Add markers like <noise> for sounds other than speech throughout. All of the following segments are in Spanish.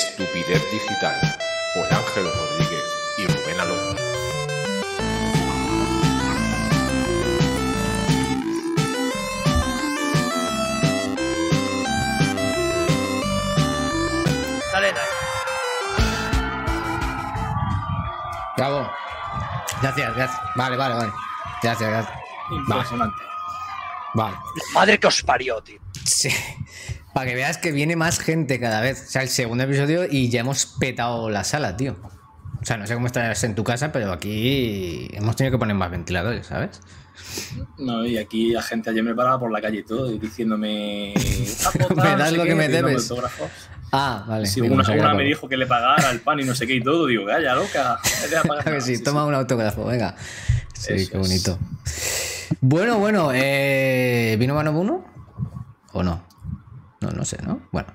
Estupidez Digital por Ángel Rodríguez y Rubén Alonso. Dale, dale. Bravo. Gracias, gracias. Vale, vale, vale. Gracias, gracias. Impresionante. Vale. Madre que os parió, tío. Sí. Para que veas que viene más gente cada vez. O sea, el segundo episodio y ya hemos petado la sala, tío. O sea, no sé cómo estás en tu casa, pero aquí hemos tenido que poner más ventiladores, ¿sabes? No, y aquí la gente ayer me paraba por la calle y todo, diciéndome. <laughs> Me das lo que me debes. Ah, vale. Si una, una me dijo que le pagara el pan y no sé qué y todo, digo, calla, loca. <laughs> a ver nada". si Sí, toma un autógrafo, venga. Sí, Eso qué es. bonito. Bueno, bueno, eh, ¿vino Mano uno? ¿O no? No, no sé, ¿no? Bueno.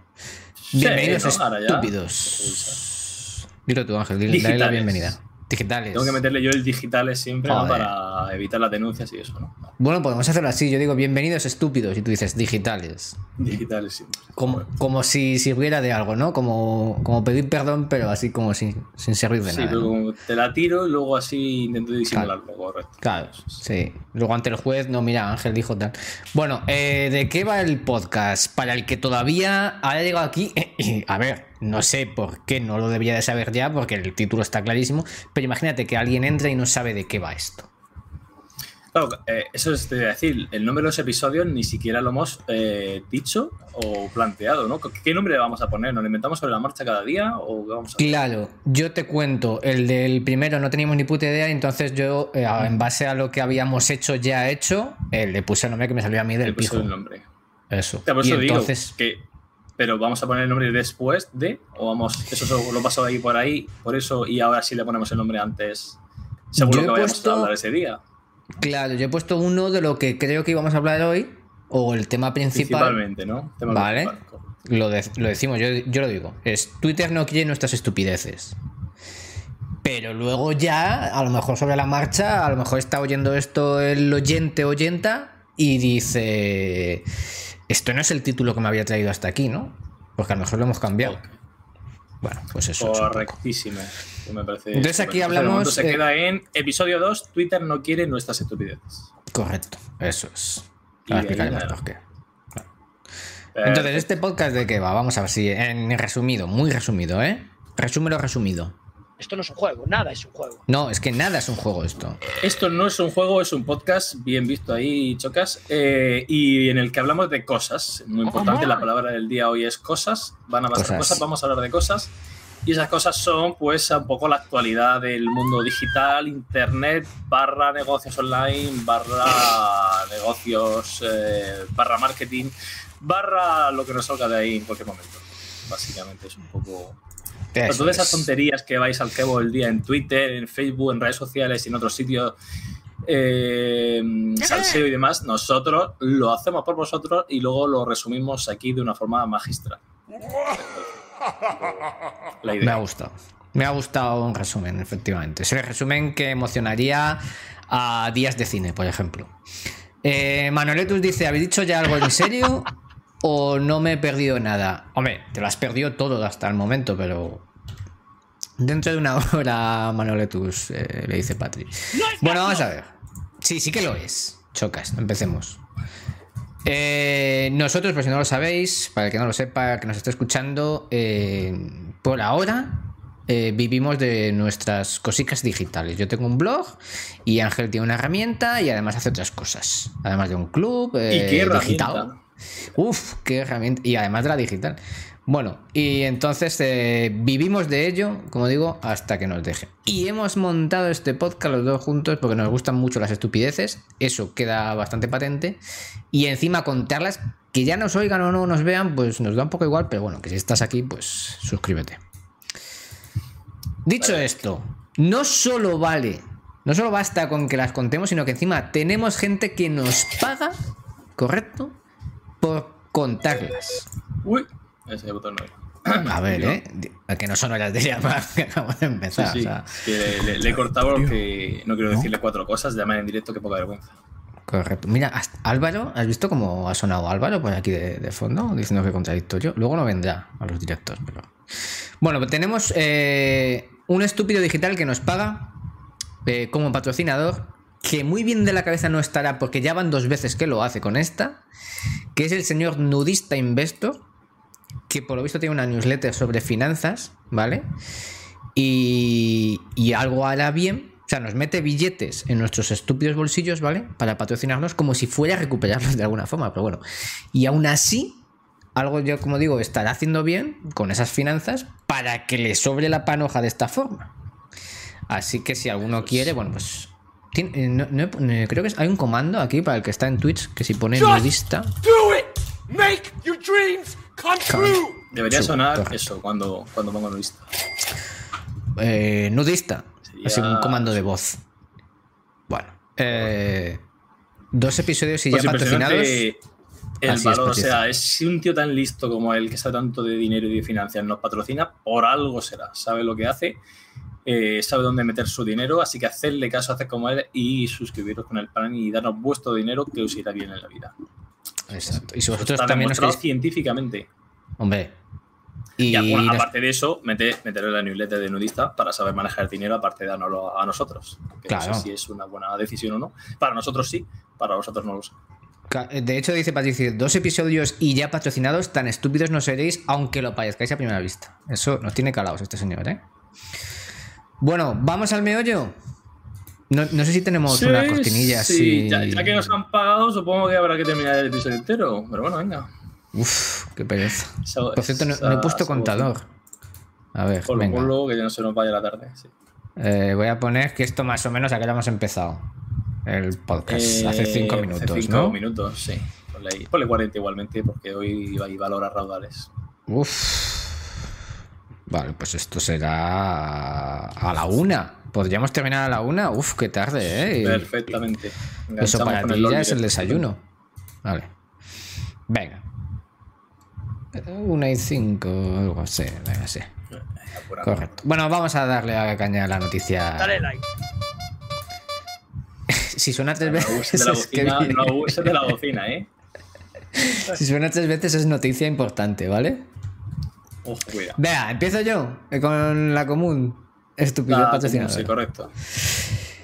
Sí, Bienvenidos ¿no? Ahora ya. estúpidos. Dilo tú, Ángel, dale la bienvenida. Digitales. Tengo que meterle yo el digitales siempre para evitar las denuncias y eso, ¿no? Bueno, podemos hacerlo así. Yo digo bienvenidos estúpidos y tú dices digitales. Digitales siempre. Como, como si sirviera de algo, ¿no? Como, como pedir perdón, pero así como sin, sin servir de Sí, nada. pero ¿no? como te la tiro y luego así intento disimularlo, correcto. Claro, sí. Luego ante el juez, no, mira, Ángel dijo tal. Bueno, eh, ¿de qué va el podcast? Para el que todavía haya llegado aquí, <clears throat> a ver, no sé por qué no lo debería de saber ya, porque el título está clarísimo, pero imagínate que alguien entra y no sabe de qué va esto. Claro, eh, eso es te iba a decir, el nombre de los episodios ni siquiera lo hemos eh, dicho o planteado, ¿no? ¿Qué nombre le vamos a poner? ¿Nos lo inventamos sobre la marcha cada día o qué vamos a hacer? Claro, yo te cuento, el del primero no teníamos ni puta idea, entonces yo, eh, en base a lo que habíamos hecho, ya hecho, le puse el nombre que me salió a mí Le del puse pijo. el nombre. Eso. Por Y eso digo entonces, que. Pero vamos a poner el nombre después de, o vamos, eso lo paso ahí por ahí, por eso, y ahora sí le ponemos el nombre antes, según Yo lo he que vayamos puesto- a hablar ese día. claro, yo he puesto uno de lo que creo que íbamos a hablar hoy, o el tema principal. Principalmente, ¿no? Tema Vale. principal. Lo, de- lo decimos, yo, yo lo digo. Es Twitter no quiere nuestras estupideces. Pero luego ya, a lo mejor sobre la marcha, a lo mejor está oyendo esto el oyente oyenta y dice, esto no es el título que me había traído hasta aquí, ¿no? Porque a lo mejor lo hemos cambiado. Bueno, pues eso. es. Correctísimo. Me parece Entonces aquí hablamos, Se eh, queda en episodio 2, Twitter no quiere nuestras estupideces. Correcto, eso es. Ahora explicaremos por qué. Entonces. ¿este podcast de qué va? Vamos a ver si, en resumido, muy resumido, ¿eh? Resúmelo resumido. Esto no es un juego, nada es un juego. No, es que nada es un juego esto. Esto no es un juego, es un podcast, bien visto ahí, chocas, eh, y en el que hablamos de cosas. Muy importante, la palabra del día hoy es cosas. Van a pasar Cosas. cosas. vamos a hablar de cosas. Y esas cosas son, pues, un poco la actualidad del mundo digital, internet, barra negocios online, barra negocios, eh, barra marketing, barra lo que nos salga de ahí en cualquier momento. Básicamente es un poco Pero todas esas es. tonterías que vais al cabo el día en Twitter, en Facebook, en redes sociales y en otros sitios, eh, salseo y demás, nosotros lo hacemos por vosotros y luego lo resumimos aquí de una forma magistral. La Me ha idea. gustado. Me ha gustado un resumen, efectivamente. Es el resumen que emocionaría a días de cine, por ejemplo. Eh, Manoletus dice: ¿Habéis dicho ya algo en serio? ¿O no me he perdido nada? Hombre, te lo has perdido todo hasta el momento, pero. Dentro de una <laughs> hora, Manoletus, eh, le dice Patri. Bueno, vamos a ver. Sí, sí que lo es. Chocas, empecemos. Eh, nosotros, por si no lo sabéis, para el que no lo sepa, que nos esté escuchando, eh, por ahora eh, vivimos de nuestras cositas digitales. Yo tengo un blog y Ángel tiene una herramienta y además hace otras cosas. Además de un club ¿Y qué digital. Uf, qué herramienta. Y además de la digital. Bueno, y entonces eh, vivimos de ello, como digo, hasta que nos deje. Y hemos montado este podcast los dos juntos porque nos gustan mucho las estupideces. Eso queda bastante patente. Y encima contarlas, que ya nos oigan o no nos vean, pues nos da un poco igual, pero bueno, que si estás aquí, pues suscríbete. Dicho esto, no solo vale, no solo basta con que las contemos, sino que encima tenemos gente que nos paga, ¿correcto? Por contarlas. Uy, ese botón no era. A ver, ¿eh? Que no son horas de llamar que acabamos de empezar. sí. o sea, que le, le- le he cortado porque no quiero decirle cuatro cosas, de manera en directo, que poca vergüenza. Correcto. Mira, Álvaro, ¿has visto cómo ha sonado Álvaro por aquí de, de fondo? Diciendo que contradictorio. Luego no vendrá a los directos, pero. Bueno, pues tenemos eh, un estúpido digital que nos paga eh, como patrocinador, que muy bien de la cabeza no estará porque ya van dos veces que lo hace con esta, que es el señor Nudista Investor, que por lo visto tiene una newsletter sobre finanzas, ¿vale? Y, y algo hará bien. O sea, nos mete billetes en nuestros estúpidos bolsillos, ¿vale? Para patrocinarnos como si fuera a recuperarlos de alguna forma, pero bueno. Y aún así, algo yo, como digo, estará haciendo bien con esas finanzas para que le sobre la panoja de esta forma. Así que si alguno quiere, bueno, pues. Tiene- eh, no- no he- eh, creo que es- hay un comando aquí para el que está en Twitch que si pone nudista. Do it! Make your dreams come true! Debería sonar correcto. eso cuando, cuando pongo. Eh, nudista. Sería- Así un comando de voz. Bueno. eh, dos episodios y Pues ya patrocinados. el Así es, valor. o sea, es si un tío tan listo como él, que sabe tanto de dinero y de finanzas, nos patrocina, por algo será. Sabe lo que hace, eh, sabe dónde meter su dinero, así que hacerle caso, hacer como él y suscribiros con el plan y darnos vuestro dinero que os irá bien en la vida. Exacto. Y si vosotros Está también nos demostrado científicamente. Hombre. Y, Y, bueno, nos- aparte de eso, meter, la newsletter de nudista para saber manejar el dinero, aparte de dárnoslo a nosotros. Que Claro. no sé si es una buena decisión o no. Para nosotros sí, para vosotros no lo sé. De hecho, dice Patricia, dos episodios y ya patrocinados, tan estúpidos no seréis, aunque lo parezcáis a primera vista. Eso nos tiene calados este señor, ¿eh? Bueno, vamos al meollo. No, no sé si tenemos Sí, una cortinilla sí. Ya, ya que nos han pagado, supongo que habrá que terminar el episodio entero. Pero bueno, venga. Uf, qué pereza. Por cierto, no, he puesto contador. A ver, Ponlo, venga. ponlo, que ya no se nos vaya la tarde. sí. Eh, voy a poner que esto más o menos a qué hemos empezado el podcast. hace Eh, cinco hace minutos, cinco ¿no? minutos, sí. Ponle, ahí. Ponle 40 igualmente, porque hoy valor a raudales. Uf. Vale, pues esto será a la una. ¿Podríamos terminar a la una? Uf, qué tarde, ¿eh? Perfectamente. Eso para ti ya es el desayuno. Vale. Venga. Una y cinco, algo así. Venga, sí. Correcto. Bueno, vamos a darle a caña a la noticia. Dale like. <laughs> Si suena tres No abuses veces. de la <laughs> bocina, viene- no abuses de la bocina, ¿eh? Si suena tres veces es noticia importante, ¿vale? Ojo, cuidado. Vea, empiezo yo eh, con la común. Estúpido Ah, patrocinador. Sí, correcto.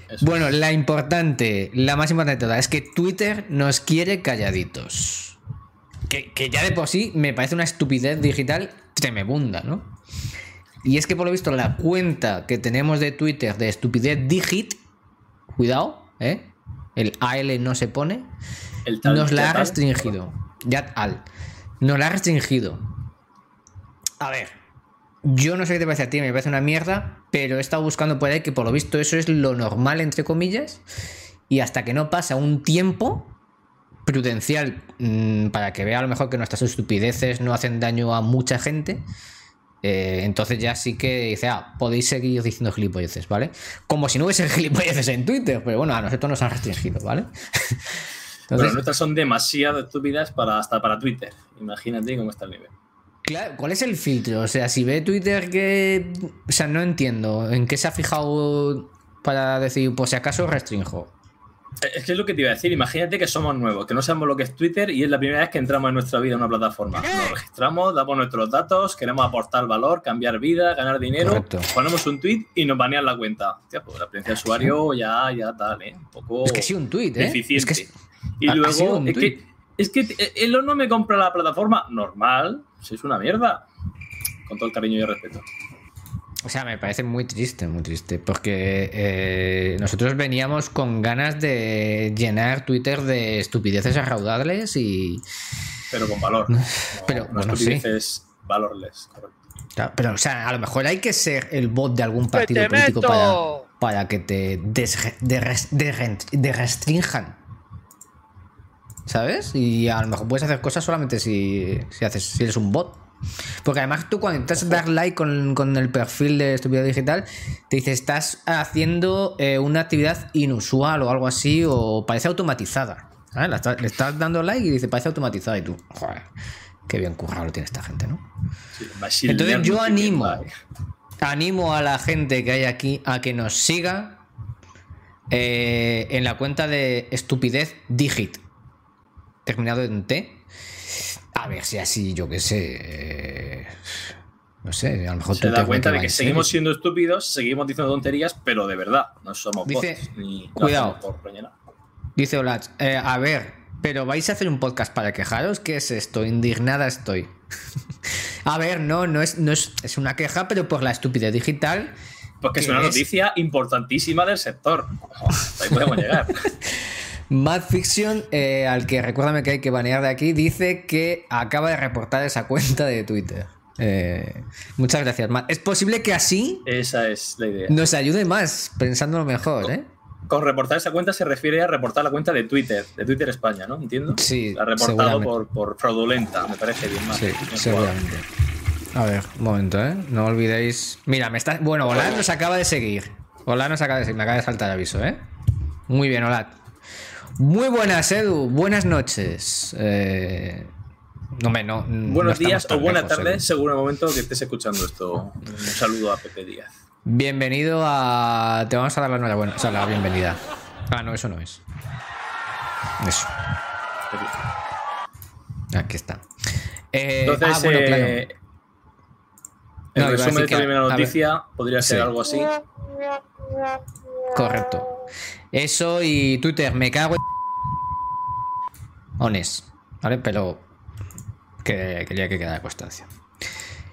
Eso. Bueno, la importante, la más importante de todas, es que Twitter nos quiere calladitos. Que, que ya de por sí me parece una estupidez digital tremebunda, ¿no? Y es que por lo visto la cuenta que tenemos de Twitter de estupidez digit, cuidado, ¿eh? El AL no se pone, El tal- nos la ha restringido. Ya al. Nos la ha restringido. A ver. Yo no sé qué te parece a ti, me parece una mierda, pero he estado buscando por ahí que por lo visto eso es lo normal, entre comillas, y hasta que no pasa un tiempo prudencial mm, para que vea a lo mejor que nuestras estupideces no hacen daño a mucha gente, eh, entonces ya sí que dice, ah, podéis seguir diciendo gilipolleces, ¿vale? Como si no hubiese <laughs> gilipolleces en Twitter, pero bueno, a nosotros nos han restringido, ¿vale? <laughs> Entonces, nuestras son demasiado estúpidas para, hasta para Twitter. Imagínate cómo está el nivel. Claro, ¿cuál es el filtro? O sea, si ve Twitter que. O sea, no entiendo. ¿En qué se ha fijado para decir, pues si acaso restringo? Es que es lo que te iba a decir. Imagínate que somos nuevos, que no sabemos lo que es Twitter y es la primera vez que entramos en nuestra vida en una plataforma. Nos registramos, damos nuestros datos, queremos aportar valor, cambiar vida, ganar dinero, Correcto. ponemos un tweet y nos banean la cuenta. Hostia, pues la experiencia de usuario ya, ya tal, ¿eh? Un poco Es que sí, un tuit, ¿eh? deficiente. Es que y ha- ha sido luego, es que, es que eh, Elon no me compra la plataforma normal. Si es una mierda. Con todo el cariño y el respeto. O sea, me parece muy triste, muy triste. Porque eh, nosotros veníamos con ganas de llenar Twitter de estupideces a raudales y. Pero con valor. <laughs> No, Pero, no bueno, sí. estupideces valorless, correcto. Claro, Pero, o sea, a lo mejor hay que ser el bot de algún ¡Que partido político para, para que te desre- derres- derren- derrestrinjan. ¿Sabes? Y a lo mejor puedes hacer cosas solamente si, si, haces, si eres un bot. Porque además tú cuando intentas dar like con, con el perfil de Estupidez Digital, te dice, estás haciendo eh, una actividad inusual o algo así, o parece automatizada. Le estás dando like y dice, parece automatizada. Y tú, joder, qué bien currado lo tiene esta gente, ¿no? Sí, Entonces yo animo, animo a la gente que hay aquí a que nos siga, eh, en la cuenta de estupidez digit, terminado en T. A ver si así, yo qué sé. eh, no sé, a lo mejor Se tú da te cuenta de que serio. seguimos siendo estúpidos, seguimos diciendo tonterías, pero de verdad, no somos Dice- bots, ni cuidado. por. Dice Olach, eh, a ver, pero vais a hacer un podcast para quejaros, ¿qué es esto? Indignada estoy. <laughs> a ver, no, no es, no es, es una queja, pero por la estupidez digital. Porque es ¿Qué una es? noticia importantísima del sector. Hasta ahí podemos llegar. <laughs> Mad Fiction, eh, al que recuérdame que hay que banear de aquí, dice que acaba de reportar esa <laughs> cuenta de Twitter. Eh, muchas gracias, Matt. Es posible que así Esa es la idea. nos ayude más, pensándolo mejor, ¿eh? Con reportar esa cuenta se refiere a reportar la cuenta de Twitter, de Twitter España, ¿no? ¿Entiendo? Sí, La ha reportado por, por fraudulenta, me parece bien más. Sí, seguramente. A ver, un momento, ¿eh? No olvidéis. Mira, me está. Bueno, Olad nos acaba de seguir. Olad nos acaba de seguir, me acaba de saltar el aviso, ¿eh? Muy bien, Olad. Muy buenas, Edu. Buenas noches. Eh... No, me, no. no Buenos días o buenas tardes, según el momento que estés escuchando esto. Un saludo a Pepe Díaz. Bienvenido a. Te vamos a dar la enhorabuena. O sea, la bienvenida. Ah, no, eso no es. Eso. Aquí está. Eh, Entonces, ah, bueno, claro. eh, No, iba el resumen de que- esta primera a ver. noticia podría ser algo así. Correcto. Eso y Twitter, me cago en. Honest. ¿Vale? Pero. Que quería que quedara constancia.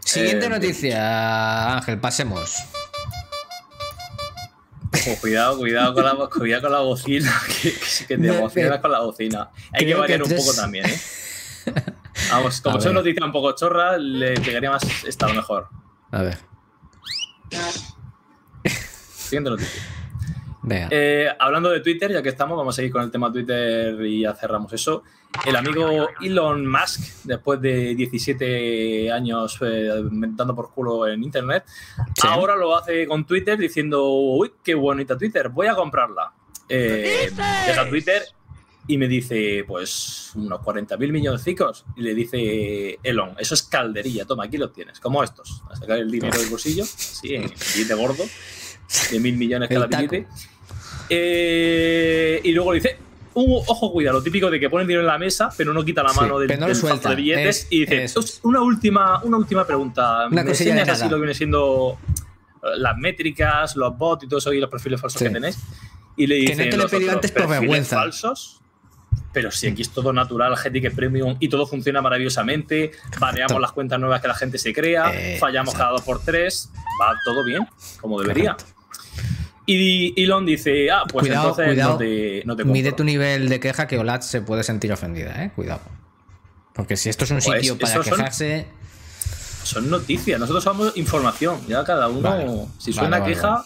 Siguiente Eh, noticia, Ángel, pasemos. Ojo, cuidado, cuidado con la, cuidado con la bocina, <laughs> que, que, te emocionas con la bocina. Hay que creo que variar un tres- poco también, ¿eh? <laughs> Vamos, como son noticias un poco chorras, le pegaría más estar mejor. A ver. Siguiente noticia. Eh, hablando de Twitter, ya que estamos, vamos a seguir con el tema Twitter y ya cerramos eso. El amigo Elon Musk, después de 17 años eh, dando por culo en Internet, Sí. ahora lo hace con Twitter diciendo, uy, qué bonita Twitter, voy a comprarla. Eh, llega a Twitter y me dice, pues, unos 40 mil milloncicos. Y le dice Elon, eso es calderilla, toma, aquí lo tienes, como estos. A sacar el dinero del bolsillo, así, en billete gordo, de mil millones cada billete. Eh, y luego le dice, "Uh, ojo, cuidado, lo típico de que pone el dinero en la mesa, pero no quita la Sí, mano del, pero no lo del fajo suelta, de billetes es- y dice, "Pues, una última, una última pregunta. Una ¿Me enseñas así lo que viene siendo eh, las métricas, los bots y todo eso y los perfiles falsos Sí. que tenéis? Y le Que dice, no te lo he pedido antes por vergüenza. falsos? Pero si aquí es todo natural, gente que es premium y todo funciona maravillosamente, baneamos las cuentas nuevas que la gente se crea, Eh, fallamos exacto. cada dos por tres, va todo bien, como debería. Correcto. Y Elon dice, ah, pues cuidado, entonces cuidado. no te, no te Mide tu nivel de queja que Olad se puede sentir ofendida, ¿eh? Cuidado. Porque si esto es un Pues, sitio para esos son- quejarse. Son noticias, nosotros somos información, ya cada uno, Vale. si suena vale, queja, vale.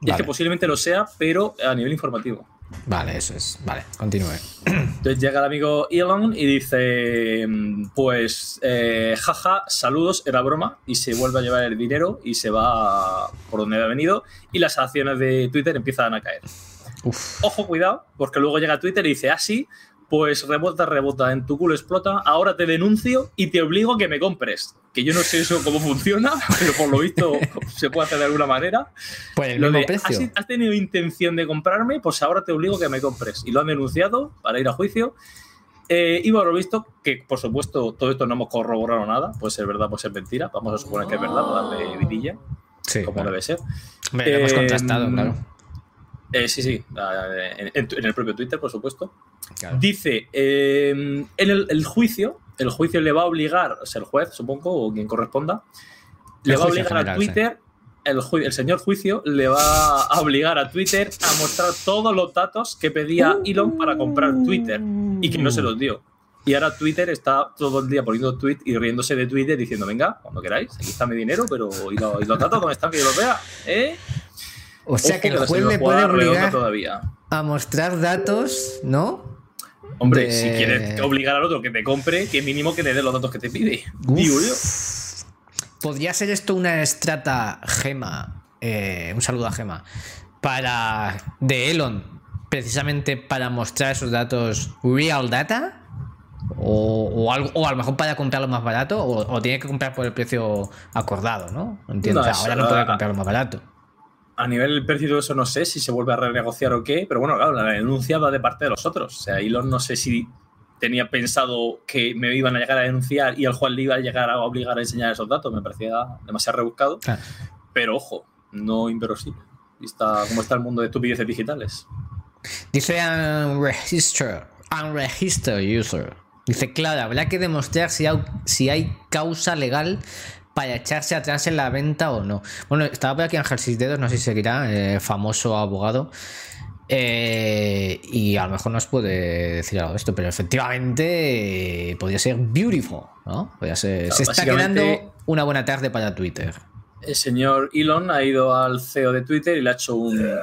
y es que posiblemente lo sea, pero a nivel informativo. Vale, eso es. Vale, continúe. Entonces llega el amigo Elon y dice, mm, pues, eh, jaja, saludos, era broma, y se vuelve a llevar el dinero y se va por donde había venido, y las acciones de Twitter empiezan a caer. Uf. Ojo, cuidado, porque luego llega Twitter y dice, ah, sí, pues rebota, rebota, en tu culo explota, ahora te denuncio y te obligo a que me compres. Que yo no sé eso cómo funciona, <laughs> pero por lo visto se puede hacer de alguna manera. Pues el Lo mismo de, precio. ¿has, has tenido intención de comprarme? Pues ahora te obligo a que me compres. Y lo han denunciado para ir a juicio. Eh, y por lo visto, que por supuesto todo esto no hemos corroborado nada, puede ser verdad, puede ser mentira. Vamos a suponer que es verdad, para darle vidilla, Sí, como claro. debe ser. Hombre, lo hemos contrastado, claro. Eh, sí, sí, en, en- en el propio Twitter, por supuesto. Claro. Dice, eh, en el, el juicio, el juicio le va a obligar, o sea, el juez, supongo, o quien corresponda, le va a obligar a Twitter, el, señor juicio le va a obligar a Twitter a mostrar todos los datos que pedía Elon para comprar Twitter y que no se los dio. Y ahora Twitter está todo el día poniendo tweet y riéndose de Twitter diciendo, venga, cuando queráis, aquí está mi dinero, pero ¿y, lo- y los datos dónde están que yo los vea? ¿Eh? O sea Ojo que el juez le puede obligar todavía. a mostrar datos, ¿no? Hombre, de- si quieres obligar al otro que te compre, que mínimo que le dé los datos que te pide. Uf. Digo yo. ¿Podría ser esto una estrata gema? eh, un saludo a Gema. Para. de Elon. Precisamente para mostrar esos datos real data. O, o algo, o a lo mejor para comprarlo más barato. O, o tiene que comprar por el precio acordado, ¿no? Entiendo. No, o sea, ahora no puede comprarlo más barato. A nivel del precio eso no sé si se vuelve a renegociar o qué, pero bueno, claro, la denuncia va de parte de los otros. O sea, Elon no sé si tenía pensado que me iban a llegar a denunciar y al Juan le iba a llegar a obligar a enseñar esos datos. Me parecía demasiado rebuscado. Claro. Pero ojo, no inverosímil. Vista cómo está el mundo de estupideces digitales. Dice unregister, unregistered user. Dice, claro, habrá que demostrar si hay, si hay causa legal para echarse atrás en la venta o no. Bueno, estaba por aquí Ángel Cisdedos, no sé si seguirá, eh, famoso abogado. Eh, y a lo mejor nos puede decir algo de esto, pero efectivamente eh, podría ser beautiful, ¿no? Podría ser, Claro, se está quedando una buena tarde para Twitter. El señor Elon ha ido al CEO de Twitter y le ha hecho un.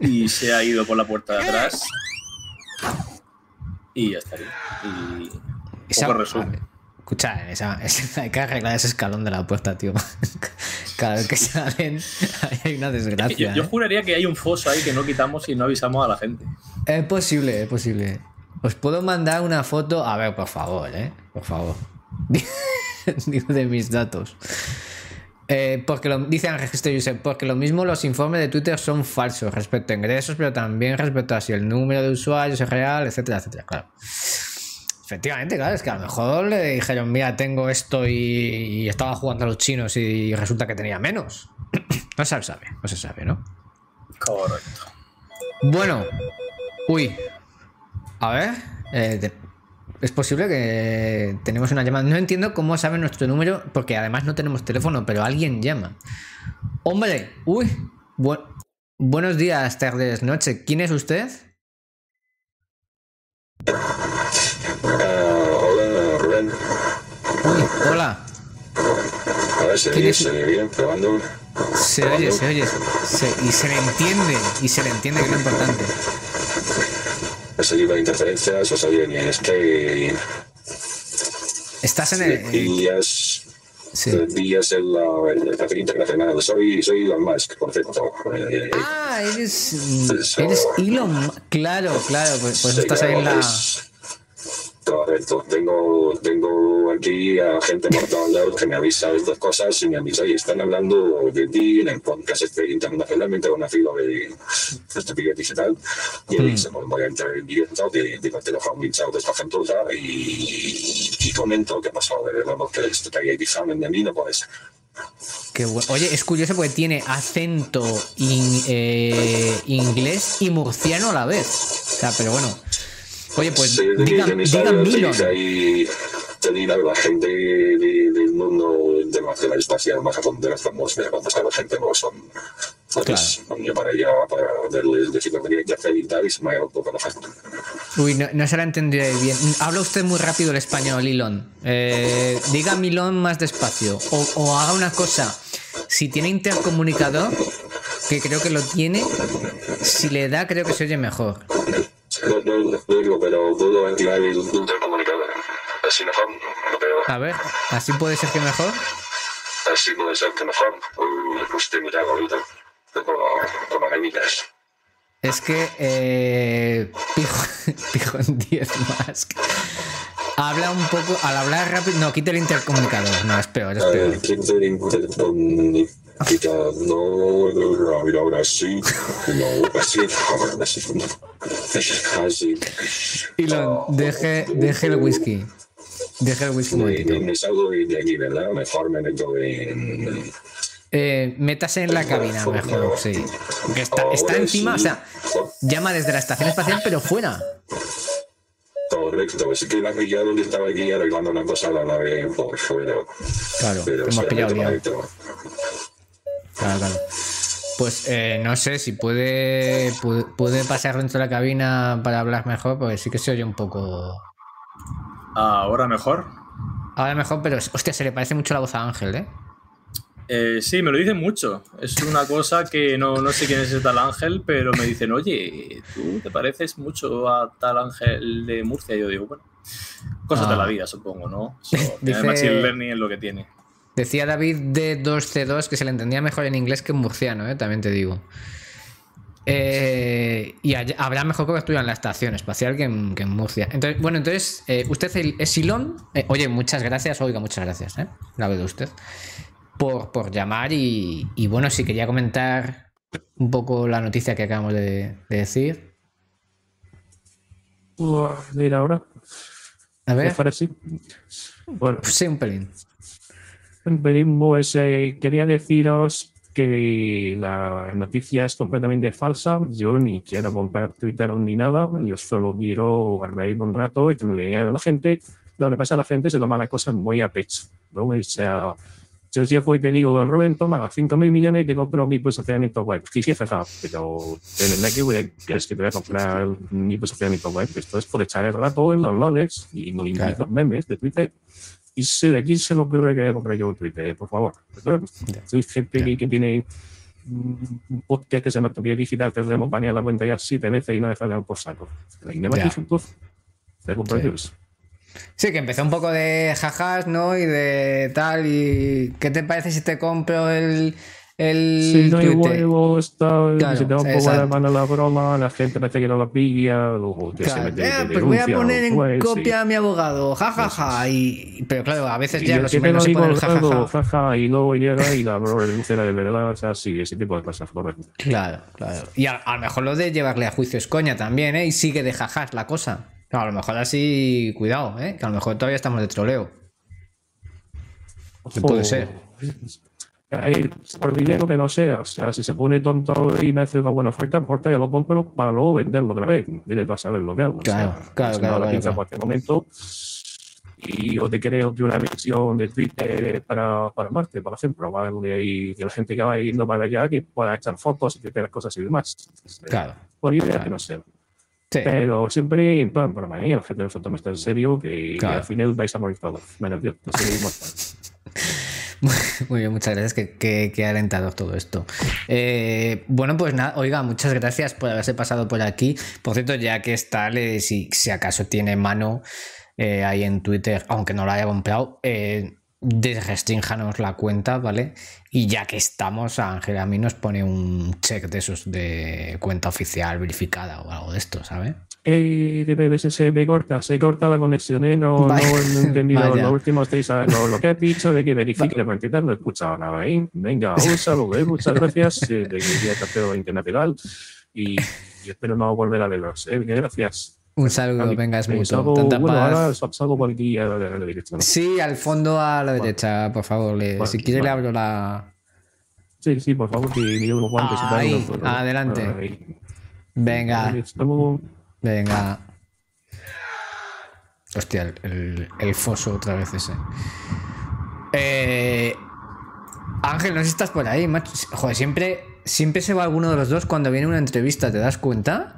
Y se ha ido por la puerta de atrás. Y ya estaría. Y. Poco resumen. Escucha, esa, <laughs> esa- hay que arreglar ese escalón de la puerta, tío. <laughs> Cada vez que salen <laughs> hay una desgracia. yo ¿eh? juraría que hay un foso ahí que no quitamos y no avisamos a la gente. Es posible, es posible. Os puedo mandar una foto. A ver, por favor, ¿eh? Por favor. Digo de mis datos. Eh, porque lo, dice Cristo Josep, porque lo mismo los informes de Twitter son falsos respecto a ingresos, pero también respecto a si el número de usuarios es real, etcétera, etcétera. Claro. Efectivamente, claro, es que a lo mejor le dijeron, mira, tengo esto y, y estaba jugando a los chinos y resulta que tenía menos. <clears throat> no se sabe, no se sabe, ¿no? Correcto. Bueno, uy, a ver, eh, de- es posible que tenemos una llamada. No entiendo cómo sabe nuestro número, porque además no tenemos teléfono, pero alguien llama. Hombre, uy, bu- buenos días, tardes, noche. ¿Quién es usted? Ah, hola, Rubén. Uy, hola. A ver, se ¿Quién oye, es? se oye bien, probando. Se oye, se oye. se- y se le entiende, y se le entiende que es lo importante. Ha salido interferencias, o salido bien. Es Estás en el. días, sí. días en la, en café internacional. Soy, soy Elon Musk, por cierto. Eh, Ah, eres. Eres Elon. Claro, claro, pues, pues sí, estás ahí en la. es-. Tengo, tengo aquí a gente por todos lados que me avisa de estas cosas y me avisa, y están hablando de ti en el podcast este internacionalmente conocido de este vídeo digital. Y Mm. dice, pues voy a entrar en directo, de, pinchado de esta gentuza y, y comento qué pasó. De vamos, que esto que hay de mí no puede ser. Qué bueno. Oye, es curioso porque tiene acento in- eh, inglés y murciano a la vez. O sea, pero bueno. Oye, pues Sí, de diga, que me diga sale, Milon. dice ahí, te dirá la gente de- del mundo de la espacial más a fondo de las famosas, me contesta la gente, no son. Entonces, yo para allá, para darles decir lo que hacer y tal, y se me ha ido la gente. Uy, no, no se la entendido bien. Habla usted muy rápido el español, Elon. Eh, diga Milon más despacio. O, o haga una cosa. Si tiene intercomunicador, que creo que lo tiene, si le da, creo que se oye mejor. No, no, no digo, pero puedo anclar el intercomunicador. Así mejor, no veo. A ver, así puede ser que mejor. Así puede ser que mejor. Pues te mira ahorita. Tengo como gamitas. Es que eh, Pijo- <laughs> Pijon 10 más. Habla un poco, al hablar rápido. No, quita el intercomunicador. No, es peor, es peor. Eh, ¿quién te intercomunicador? No, no, ahora, ahora sí. No, así, ahora sí. Así. Elon, deje, deje el whisky. Deje el whisky Me, me, me salgo de aquí, ¿verdad? Mejor me meto en... Eh, métase en la cabina mejor, sí. Porque está, está encima, o sea, llama desde la estación espacial, pero fuera. Correcto, es que la ya donde estaba aquí arreglando una cosa a la vez por fuera. Claro, Pero hemos pillado Claro, claro. Pues eh, no sé si puede, puede, puede pasar dentro de la cabina para hablar mejor, porque sí que se oye un poco. Ahora mejor. Ahora mejor, pero hostia, se le parece mucho la voz a Ángel, ¿eh? Eh, sí, me lo dicen mucho. Es una cosa que no, no sé quién es ese tal Ángel, pero me dicen, oye, tú te pareces mucho a tal Ángel de Murcia. Y yo digo, bueno, cosas de Ah. la vida, supongo, ¿no? <laughs> So, Dice- el Machine Learning es lo que tiene. Decía David D2C2 que se le entendía mejor en inglés que en murciano, ¿eh? también te digo. Eh, y habrá mejor cobertura en la estación espacial que en, que en Murcia. Entonces, bueno, entonces, eh, ¿usted es Silón? Eh, oye, muchas gracias, oiga, muchas gracias, ¿eh? La veo de usted. por, por llamar y, y bueno, si quería comentar un poco la noticia que acabamos de, de decir. Mira ahora. A ¿Te ver? Bueno, sí, un pelín. Eh, quería deciros que la noticia es completamente falsa. Yo ni quiero comprar Twitter ni nada. Yo solo quiero reír un rato y me diga la gente. Lo que pasa es que la gente se toma las cosas muy a pecho. ¿no? O sea, yo siempre te digo, Rubén, toma 5 mil millones y te compro mi posicionamiento web. Sí, sí, es verdad, pero en que voy a- quieres que te voy a comprar mi posicionamiento web. Esto es por echar el rato en los logs y no Claro. los memes de Twitter. Y si de aquí se lo ocurre que compre yo un Twitter, por favor. Soy gente que, que tiene un podcast que se llama Autoridad Digital, le hemos baneado la cuenta ya siete veces y no deja de por saco. Y me Ya. metí un poco. Te compro Sí. Sí, que empezó un poco de jajas, ¿no? Y de tal. y ¿Qué te parece si te compro el, el Si no hay Twitter? huevos, tal, Claro, si te va un poco la mano la broma, la gente parece que no lo pilla, luego que se Claro, mete "Eh, pues voy a poner en pues, sí. copia a mi abogado, jajaja. Y, pero claro, a veces Y ya los te no se ponen jajaja. jaja, y luego llega y la broma denuncia de verdad, o sea, sí, ese tipo de cosas. Claro, claro. Y a, a lo mejor lo de llevarle a juicio es coña también, ¿eh? Y sigue de jajas la cosa. A lo mejor así, cuidado, ¿eh? Que a lo mejor todavía estamos de troleo. Puede ser. Ahí, por dinero que no sea, o sea, si se pone tonto y me hace una buena oferta, importa, yo lo compro para luego venderlo otra vez. Mire, vas a ver lo que hago. o sea, Claro, claro, claro, no la claro, claro. cualquier momento. Y yo te creo de una versión de Twitter para, para Marte, por ejemplo, ¿vale? y que la gente que va yendo para allá que pueda echar fotos y que tenga cosas y demás. Claro. Por idea que no sé. Sí. Pero siempre en plan, por manera, la gente de toma esto en serio, que, Claro. que al final vais a morir todos. Menos yo, no. <laughs> <laughs> Muy bien, muchas gracias. Que, que, que alentador todo esto. Eh, bueno, pues nada, oiga, muchas gracias por haberse pasado por aquí. Por cierto, ya que está, le- si, acaso tiene mano eh, ahí en Twitter, aunque no lo haya comprado, eh, desrestrinjanos la cuenta, ¿vale? Y ya que estamos, Ángel a mí nos pone un check de esos de cuenta oficial verificada o algo de esto, ¿sabes? Eh, de BBC se me corta, se corta la conexión, ¿eh? No, no he entendido los últimos seis años. Lo, que has dicho de que verifique partida no he escuchado nada, ¿eh? Venga, un saludo, ¿eh? Muchas gracias. Eh, de día tercero internacional y, y espero no volver a veros, ¿eh? Gracias. Un saludo, venga, es Eh, salgo- Tanta bueno, paz. ahora salgo por aquí a la, derecha. ¿no? Sí, al fondo a la derecha, por favor. le- Vale, si quiere le abro la... Sí, sí, por favor, que me llevo los guantes. y tal, Ahí, adelante. Ahí. Venga. Venga. Hostia, el, el- el foso otra vez ese. Eh, Ángel, no sé si estás por ahí, macho. Joder, siempre, siempre se va alguno de los dos cuando viene una entrevista, ¿te das cuenta?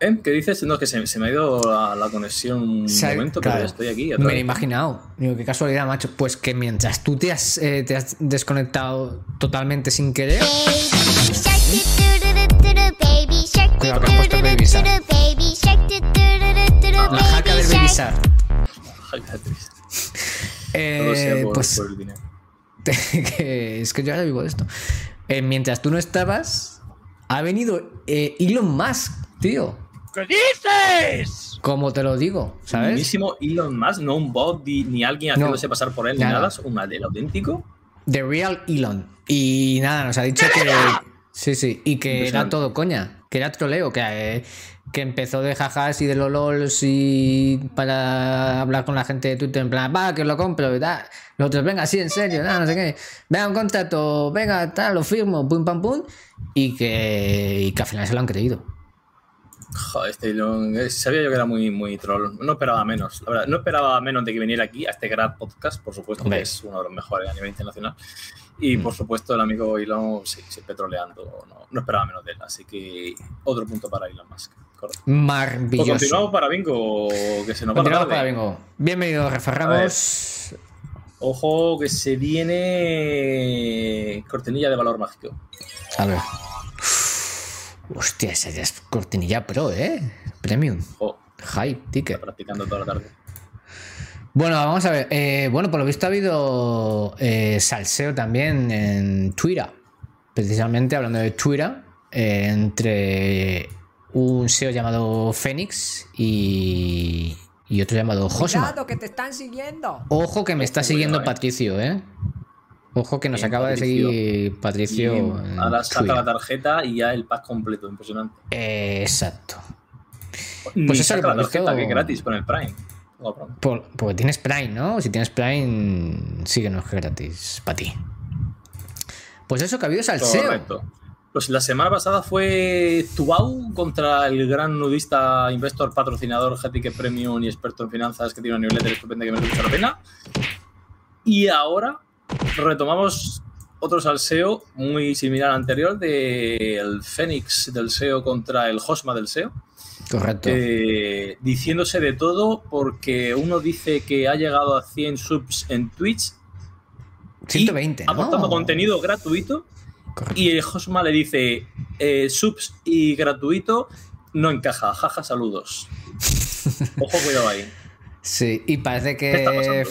¿Eh? ¿Qué dices? No, que se, se me ha ido la, la conexión un Se momento, claro, pero estoy aquí. Me lo he imaginado. Digo, qué casualidad, macho. Pues que mientras tú te has, eh, te has desconectado totalmente sin querer. Cuidado, que has puesto Baby Shark. La jaca del Baby Shark. Eh, por, pues por el dinero. <laughs> que- es que yo ahora vivo de esto. Eh, mientras tú no estabas, ha venido eh, Elon Musk, tío. ¿Qué dices? Como te lo digo, ¿sabes? Mismísimo Elon Musk, no un bot ni, ni alguien haciéndose pasar por él ni Nada. nada, es una del auténtico. The Real Elon. Y nada, nos ha dicho que. Sí, sí. Y que era todo coña. Que era troleo. Que, eh, que empezó de jajas y de lolols y para hablar con la gente de Twitter en plan, va, que lo compro tal. Los otros, venga, sí, en serio, nada, no sé qué. Venga, un contrato, venga, tal, lo firmo, pum, pam, pum. Y que, y que al final se lo han creído. Joder, este Elon, eh, sabía yo que era muy, muy troll. No esperaba menos, la verdad. No esperaba menos de que viniera aquí a este gran podcast, por supuesto, que es uno de los mejores a nivel internacional. Y por supuesto, el amigo Elon, sí, siempre troleando. No, no esperaba menos de él. Así que otro punto para Elon Musk. Correcto. Pues Maravilloso. continuamos para Bingo, que se nos va Continuamos para Bingo. Bienvenido, Rafa Ramos. Ojo, que se viene cortinilla de valor mágico. A ver. Hostia, esa ya es cortinilla pro, ¿eh? Premium. Ojo, High ticket. practicando toda la tarde. Bueno, vamos a ver. Eh, bueno, por lo visto ha habido eh, salseo también en Twitter. Precisamente hablando de Twitter, eh, entre un SEO llamado Phoenix y, y otro llamado Josma. Cuidado, que te están siguiendo. Ojo que me está siguiendo eh. Patricio, ¿eh? Ojo que nos Bien, acaba Patricio. de seguir Patricio. Bien, en ahora saca Twitter. la tarjeta y ya el pack completo, impresionante. Eh, exacto. Ni Pues eso saca la tarjeta que es gratis con el Prime. No. Por- porque tienes Prime, ¿no? Si tienes Prime, síguenos que es gratis para ti. Pues eso que ha habido salseo. Correcto. Pues la semana pasada fue Tuau contra el gran nudista, investor, patrocinador, GTK Premium y experto en finanzas que tiene una newsletter estupenda que merece mucho la pena. Y ahora retomamos otro salseo muy similar al anterior del Fénix del SEO contra el Hosma del SEO. Correcto. eh, diciéndose de todo porque uno dice que ha llegado a 100 subs en Twitch 120, y ¿no? aportando contenido gratuito Correcto. y el Josma le dice eh, subs y gratuito no encaja, jaja, saludos. <laughs> Ojo, cuidado ahí. Sí, y parece que.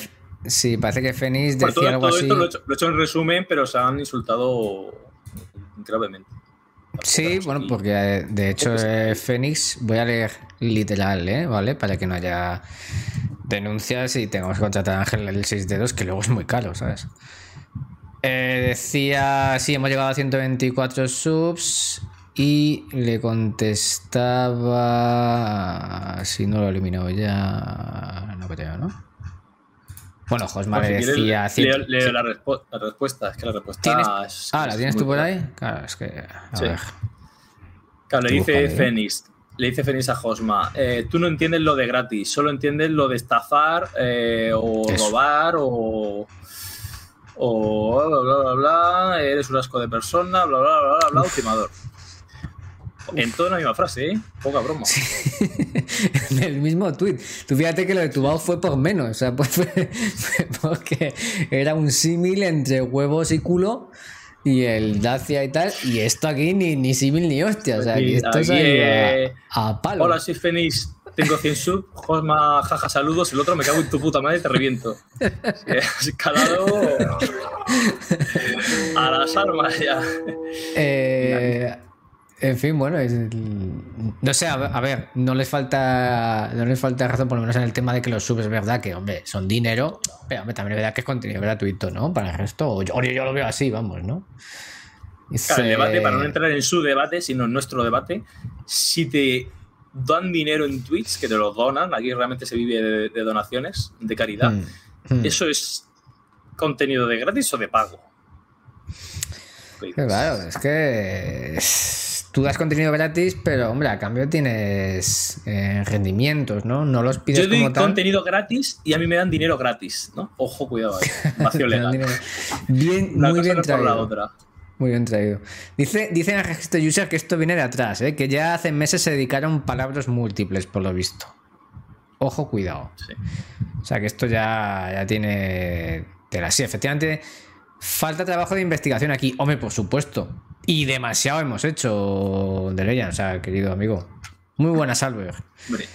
Sí, parece que Fénix Por decía todo, algo todo así. esto lo he, hecho, lo he hecho en resumen, pero se han insultado gravemente. Sí, bueno, porque eh, de hecho Porque sí. eh, Fénix, voy a leer literal, ¿eh? ¿Vale? Para que no haya denuncias y tengamos que contratar a Ángel el 6 dedos, que luego es muy caro, ¿sabes? Eh, decía, sí, hemos llegado a 124 subs y le contestaba, si no lo he eliminado ya, no creo, ¿no? Bueno, Josma le si decía... leo, 100 leo la, respu- la respuesta. Es que la respuesta ¿Tienes- es- Ah, ¿la es tienes tú por ahí? Claro, es que... A Sí. ver. Claro, le dice. Fénix, le dice Fénix a Josma, eh, tú no entiendes lo de gratis, solo entiendes lo de estafar eh, o Eso. robar o, o bla, bla, bla, bla, eres un asco de persona, bla, bla, bla, bla, bla, ultimador. En toda la misma frase, ¿eh? Poca broma. <laughs> en el mismo tweet. Tú fíjate que lo de Tubao fue por menos, o sea, pues fue, fue porque era un símil entre huevos y culo y el Dacia y tal, y esto aquí ni, ni símil ni hostia, o sea, Aquí- esto ido eh, a, a palo. Hola, soy Fénix, tengo 100 sub, Josma, jaja, saludos, el otro me cago en tu puta madre y te reviento. Has <laughs> calado a las armas ya. Eh, en fin, bueno, es- no sé, a ver, a ver, no les falta no les falta razón, por lo menos en el tema de que los subes, es verdad que, hombre, son dinero, pero hombre, también es verdad que es contenido gratuito, ¿no? Para el resto, o yo, lo veo así, vamos, ¿no? Claro, el debate, para no entrar en su debate, sino en nuestro debate, si te dan dinero en Twitch, que te lo donan, aquí realmente se vive de, de donaciones, de caridad, Mm, mm. ¿eso es contenido de gratis o de pago? Claro, es que es- tú das contenido gratis, pero hombre, a cambio tienes eh, rendimientos, ¿no? No los pides Yo doy como tal. contenido gratis y a mí me dan dinero gratis, ¿no? Ojo, cuidado ahí. <laughs> Vacío legal. Bien, muy bien traído. otra. Muy bien traído. Dice, dice en el registro user que esto viene de atrás, ¿eh? que ya hace meses se dedicaron palabras múltiples, por lo visto. Ojo, cuidado. Sí. O sea que esto ya, ya tiene tela. Sí, efectivamente, falta trabajo de investigación aquí. Hombre, por supuesto. Y demasiado hemos hecho de Leyan, o sea, querido amigo. Muy buena salve. Hombre,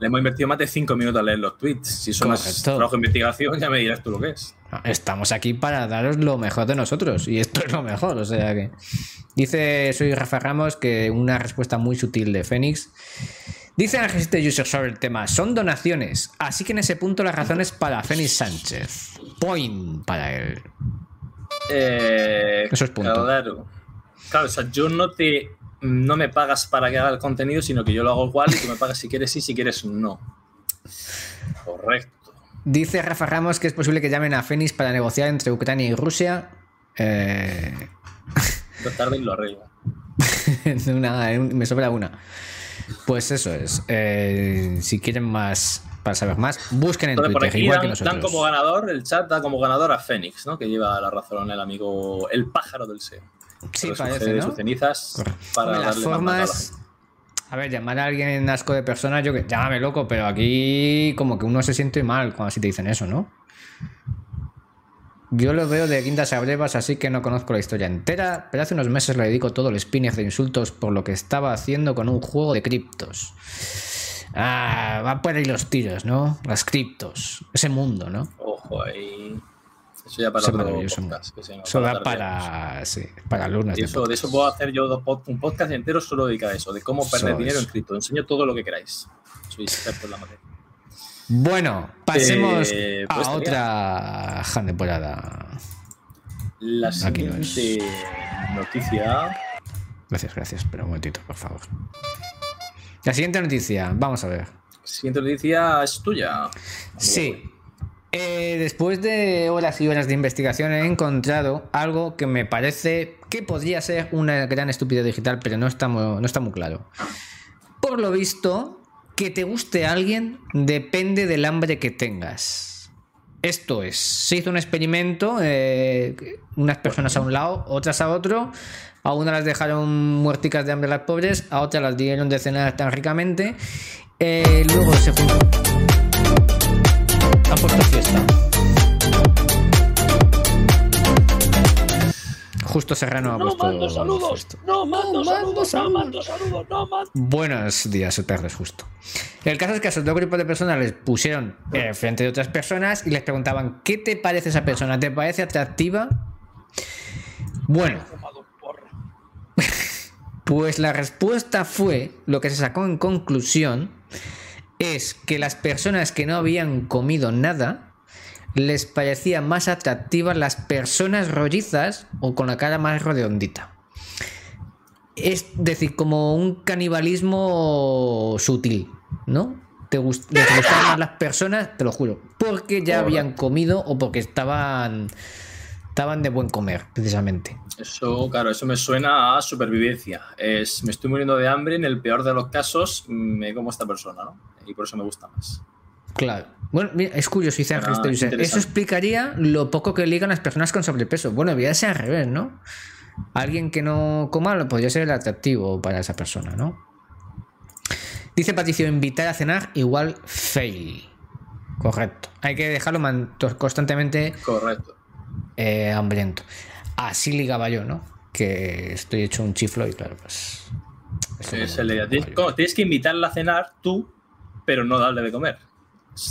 le hemos invertido más de 5 minutos a leer los tweets. Si Correcto. trabajo de investigación, ya me dirás tú lo que es. Estamos aquí para daros lo mejor de nosotros y esto es lo mejor, o sea que dice soy Rafa Ramos que una respuesta muy sutil de Fénix. Dice en el registro de user sobre el tema, son donaciones, así que en ese punto la razón es para Fénix Sánchez. Point para él. Eh, Eso es punto. Claro. Claro, o sea, yo no te no me pagas para que haga el contenido, sino que yo lo hago igual y tú me pagas si quieres sí, si quieres no. Correcto. Dice Rafa Ramos que es posible que llamen a Fénix para negociar entre Ucrania y Rusia. Eh, <laughs> tarde y lo arreglo. <laughs> una- me sobra una. Pues eso es. Eh, si quieren más, para saber más, busquen en Entonces, por Twitter, aquí igual dan, que nosotros. dan como ganador, el chat da como ganador a Fénix, ¿no? Que lleva la razón el amigo, el pájaro del SEO. Sí, parece, de ¿no? sus cenizas Correcto. para Hombre, las darle formas. A ver, llamar a alguien en asco de persona, yo que. Llámame loco, pero aquí como que uno se siente mal cuando así te dicen eso, ¿no? Yo lo veo de quintas a brevas, así que no conozco la historia entera, pero hace unos meses le dedico todo el spinner de insultos por lo que estaba haciendo con un juego de criptos. Ah, va por ahí los tiros, ¿no? Las criptos, ese mundo, ¿no? Ojo ahí. Eso ya para otro podcast. que se Eso da para, sí, para. Y de eso, de eso puedo hacer yo un podcast entero solo dedicado a eso, de cómo perder dinero en cripto. Enseño todo lo que queráis. Soy experto en la materia. Bueno, pasemos Eh, a pues tenía- otra temporada. La Aquí no siguiente noticia. Gracias, gracias. Pero un momentito, por favor. La siguiente noticia, vamos a ver. Siguiente noticia es tuya. Sí. Eh, después de horas y horas de investigación he encontrado algo que me parece que podría ser una gran estupidez digital, pero no está muy, claro. Por lo visto, que te guste alguien depende del hambre que tengas. Esto es, se hizo un experimento, eh, unas personas a un lado, otras a otro. A una las dejaron muerticas de hambre las pobres, a otras las dieron de cenar tan ricamente. Eh, luego se juntó. Puesto fiesta. Justo Serrano ha No puesto. mando saludos. No mando No mando saludos. No mando saludos. No mando. Buenos días, perros, justo. El caso es que a esos dos grupos de personas les pusieron eh, frente de otras personas y les preguntaban: ¿Qué te parece esa persona? ¿Te parece atractiva? Bueno, Fumado un porro. <laughs> pues la respuesta fue: lo que se sacó en conclusión es que las personas que no habían comido nada les parecían más atractivas las personas rollizas o con la cara más redondita. Es decir, como un canibalismo sutil, ¿no? Te gust- les gustaban más las personas, te lo juro, porque ya habían comido o porque estaban estaban de buen comer, precisamente. Eso, claro, eso me suena a supervivencia. Es, me estoy muriendo de hambre, en el peor de los casos me como esta persona, ¿no? Y por eso me gusta más. Claro. Bueno, mira, es curioso, dice Ángel Eso explicaría lo poco que ligan las personas con sobrepeso. Bueno, debería ser al revés, ¿no? Alguien que no coma lo podría ser el atractivo para esa persona, ¿no? Dice Patricio, invitar a cenar igual fail. Correcto. Hay que dejarlo constantemente Correcto. eh, hambriento. Así ligaba yo, ¿no? Que estoy hecho un chiflo y claro, pues... Es el- tienes, tienes que invitarla a cenar tú, pero no darle de comer.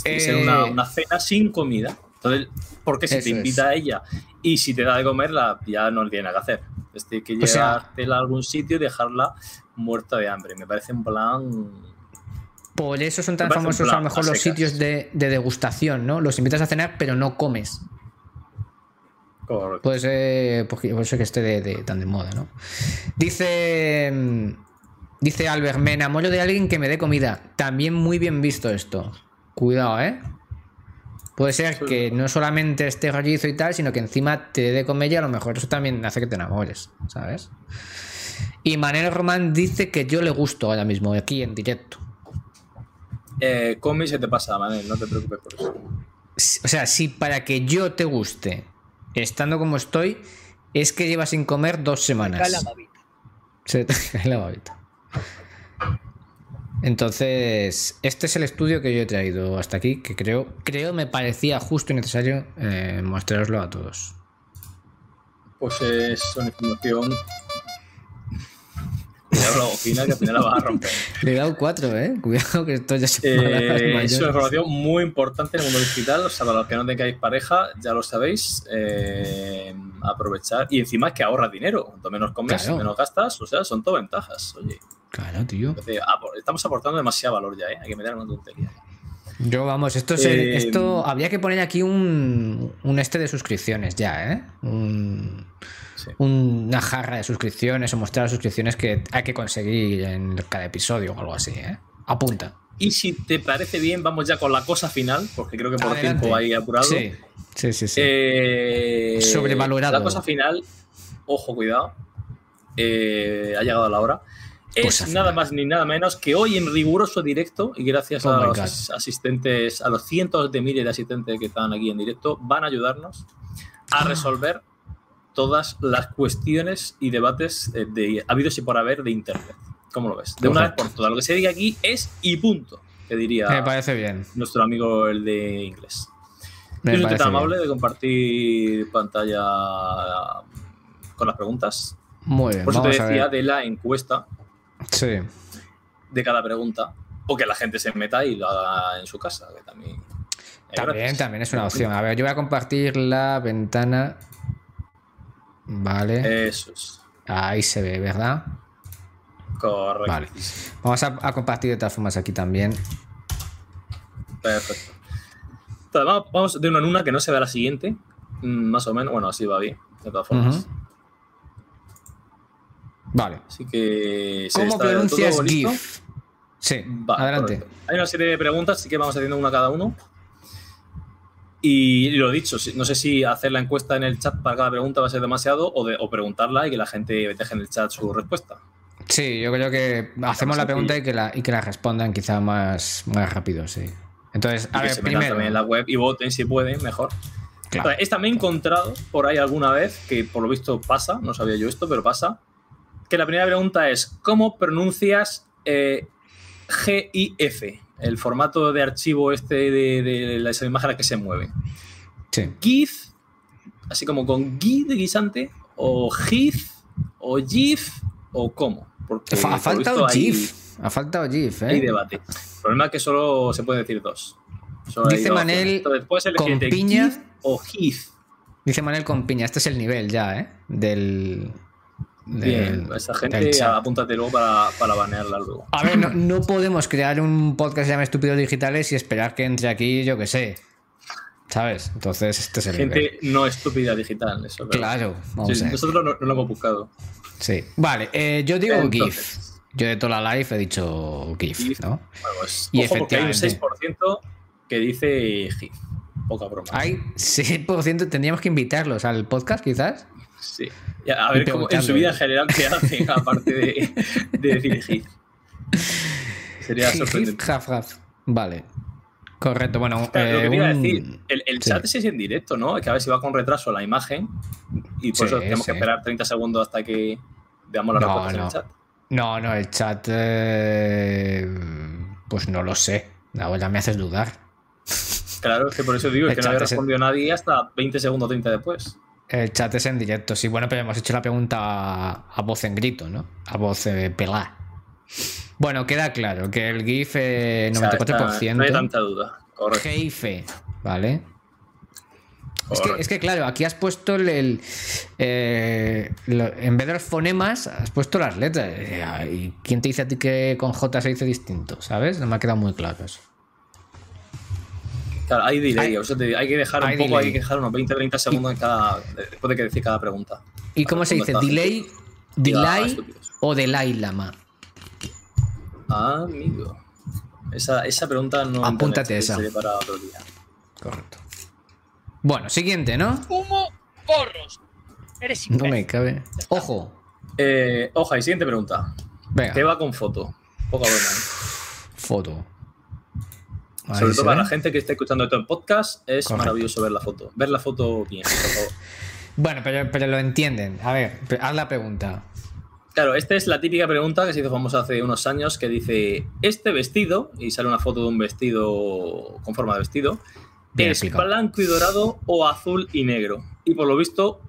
Tiene que ser Eh, una, una cena sin comida. Entonces, porque si Eso te es. invita a ella y si te da de comer, la, ya no tiene nada que hacer. Entonces, tienes que llevártela a algún sitio y dejarla muerta de hambre. Me parece un plan. Por eso son tan famosos a lo mejor los sitios de, de degustación, ¿no? Los invitas a cenar, pero no comes. Correcto. Puede ser, porque- por eso que esté de, de- tan de moda, ¿no? Dice. Dice Albert, me enamoro de alguien que me dé comida. También muy bien visto esto. Cuidado, ¿eh? Puede ser Sí. que no solamente esté rollizo y tal, sino que encima te dé de comer y a lo mejor eso también hace que te enamores, ¿sabes? Y Manel Román dice que yo le gusto ahora mismo, aquí en directo. Eh, come y se te pasa, Manel, no te preocupes por eso. O sea, si para que yo te guste, estando como estoy, es que llevas sin comer dos Cae semanas. la babita. Se te cae la babita. <laughs> Entonces, este es el estudio que yo he traído hasta aquí, que creo, creo me parecía justo y necesario eh, mostraroslo a todos. Pues es una información. Cuidado la bocina que al final la vas a romper. Le he dado cuatro, ¿eh? Cuidado que esto ya se Eh, es una información muy importante en el mundo digital. O sea, para los que no tengáis pareja, ya lo sabéis. eh, aprovechar. Y encima es que ahorras dinero. Cuanto menos comes, Claro. menos gastas. O sea, son todo ventajas. Oye, Claro, tío. entonces, apor- estamos aportando demasiado valor ya, ¿eh? Hay que meter una tontería. Yo, vamos, esto, se- Eh, esto habría que poner aquí un, un este de suscripciones ya, ¿eh? Un, Sí. una jarra de suscripciones o mostrar las suscripciones que hay que conseguir en cada episodio o algo así, ¿eh? Apunta. Y si te parece bien, vamos ya con la cosa final, porque creo que por Adelante. tiempo ahí apurado. Sí, sí, sí. sí. Eh, Sobrevalorado. La cosa final, ojo, cuidado, eh, ha llegado la hora. Es Cosa nada más ni nada menos que hoy en riguroso directo, y gracias Oh a los God. asistentes, a los cientos de miles de asistentes que están aquí en directo, van a ayudarnos Ah. a resolver todas las cuestiones y debates eh, de habidos y por haber de Internet. ¿Cómo lo ves? De una vez por todas. Lo que se diga aquí es y punto, que diría Me parece bien. nuestro amigo el de inglés. Me ¿Tienes parece tan bien. amable de compartir pantalla con las preguntas? Muy bien. Por eso te decía de la encuesta Sí. de cada pregunta. O que la gente se meta y lo haga en su casa, que también. es También, es una opción. A ver, yo voy a compartir la ventana. Vale. Eso es. Ahí se ve, ¿verdad? Correcto. Vale. Vamos a, a compartir de todas formas aquí también. Perfecto. Entonces, vamos, de una en una que no se vea la siguiente. Mm, Más o menos. Bueno, así va bien. De todas formas. Ujú. Vale. Así que. ¿se ¿Cómo pronuncias listo? GIF? Sí, Va, adelante. correcto. Hay una serie de preguntas, así que vamos haciendo una cada uno. Y lo dicho, no sé si hacer la encuesta en el chat para cada pregunta va a ser demasiado o, de- o preguntarla y que la gente deje en el chat su respuesta. Sí, yo creo que hacemos la pregunta y que la, y que la respondan quizá más, más rápido, sí. Entonces, Y a que ver, se primero. también en la web y voten si pueden, mejor. Claro. Esta me he encontrado por ahí alguna vez, que por lo visto pasa, no sabía yo esto, pero pasa. Que la primera pregunta es: ¿Cómo pronuncias eh, GIF? El formato de archivo este de, de las imágenes que se mueven. Sí. GIF, así como con GIF de guisante, o GIF, o GIF, o cómo. Porque Ha faltado hay- GIF. Ha faltado GIF, hay ¿eh? debate. El problema es que solo se puede decir dos. Solo hay Dice dos Manel, elegir con piña. GIF o GIF. Dice Manuel con piña. Este es el nivel ya, ¿eh? Del. Bien, esa gente apúntate luego para, para banearla luego. A ver, no, no podemos crear un podcast que se llame Estúpidos Digitales y esperar que entre aquí, yo que sé. ¿Sabes? Entonces, este es el nivel. Gente no estúpida digital, eso. Claro, vamos Sí, a ver. nosotros no, no lo hemos buscado. Sí. Vale, eh, yo digo Entonces. GIF. Yo de toda la live he dicho GIF, GIF. ¿no? Bueno, pues, Y ojo, porque hay un efectivamente. 6% que dice GIF. Poca broma. Hay 6%, tendríamos que invitarlos al podcast, quizás. Sí. Ya, a ver cómo, en su vida en general qué hacen <laughs> aparte de, de decir. Sería sorprendente. Vale. Correcto, bueno. Lo eh, que te iba a un- decir, el, el sí. chat es en directo, ¿no? Que a ver si va con retraso la imagen y por Sí, eso tenemos sí. que esperar 30 segundos hasta que veamos las No, respuestas en no. el chat. No, no, el chat. eh, Pues no lo sé. Ahora me haces dudar. Claro, es que por eso digo es que no había es respondido nadie hasta 20 segundos 30 después. El chat es en directo, sí. Bueno, pero hemos hecho la pregunta a, a voz en grito, ¿no? A voz eh, pelá. Bueno, queda claro que el GIF eh, O sea, 94%. está- no hay tanta duda. Correcto. GIF, ¿vale? Es que, es que, claro, aquí has puesto el. el, eh, lo- en vez de los fonemas, has puesto las letras. Eh, ¿Y quién te dice a ti que con J se dice distinto? ¿Sabes? No me ha quedado muy claro eso. Claro, hay delay, hay- o sea, te- hay que dejar un poco, delay. hay que dejar unos 20-30 segundos en cada, después de que decir cada pregunta. ¿Y cómo se dice? ¿Delay? ¿Delay o Delay Lama? Ah, amigo. Esa, esa pregunta no. Apúntate internet, esa. para otro día. Correcto. Bueno, siguiente, ¿no? Humo, porros. Eres No me cabe. Ojo. Eh, oja, y siguiente pregunta. Venga. ¿Qué va con foto? Poca broma. ¿eh? Foto. Ahí Sobre todo para ve. la gente que esté escuchando esto en podcast, es Correcto. maravilloso ver la foto. Ver la foto bien, por favor. Bueno, pero, pero lo entienden. A ver, haz la pregunta. Claro, esta es la típica pregunta que se hizo famosa hace unos años que dice, este vestido, y sale una foto de un vestido con forma de vestido, Bien ¿es explicado. blanco y dorado o azul y negro? Y por lo visto,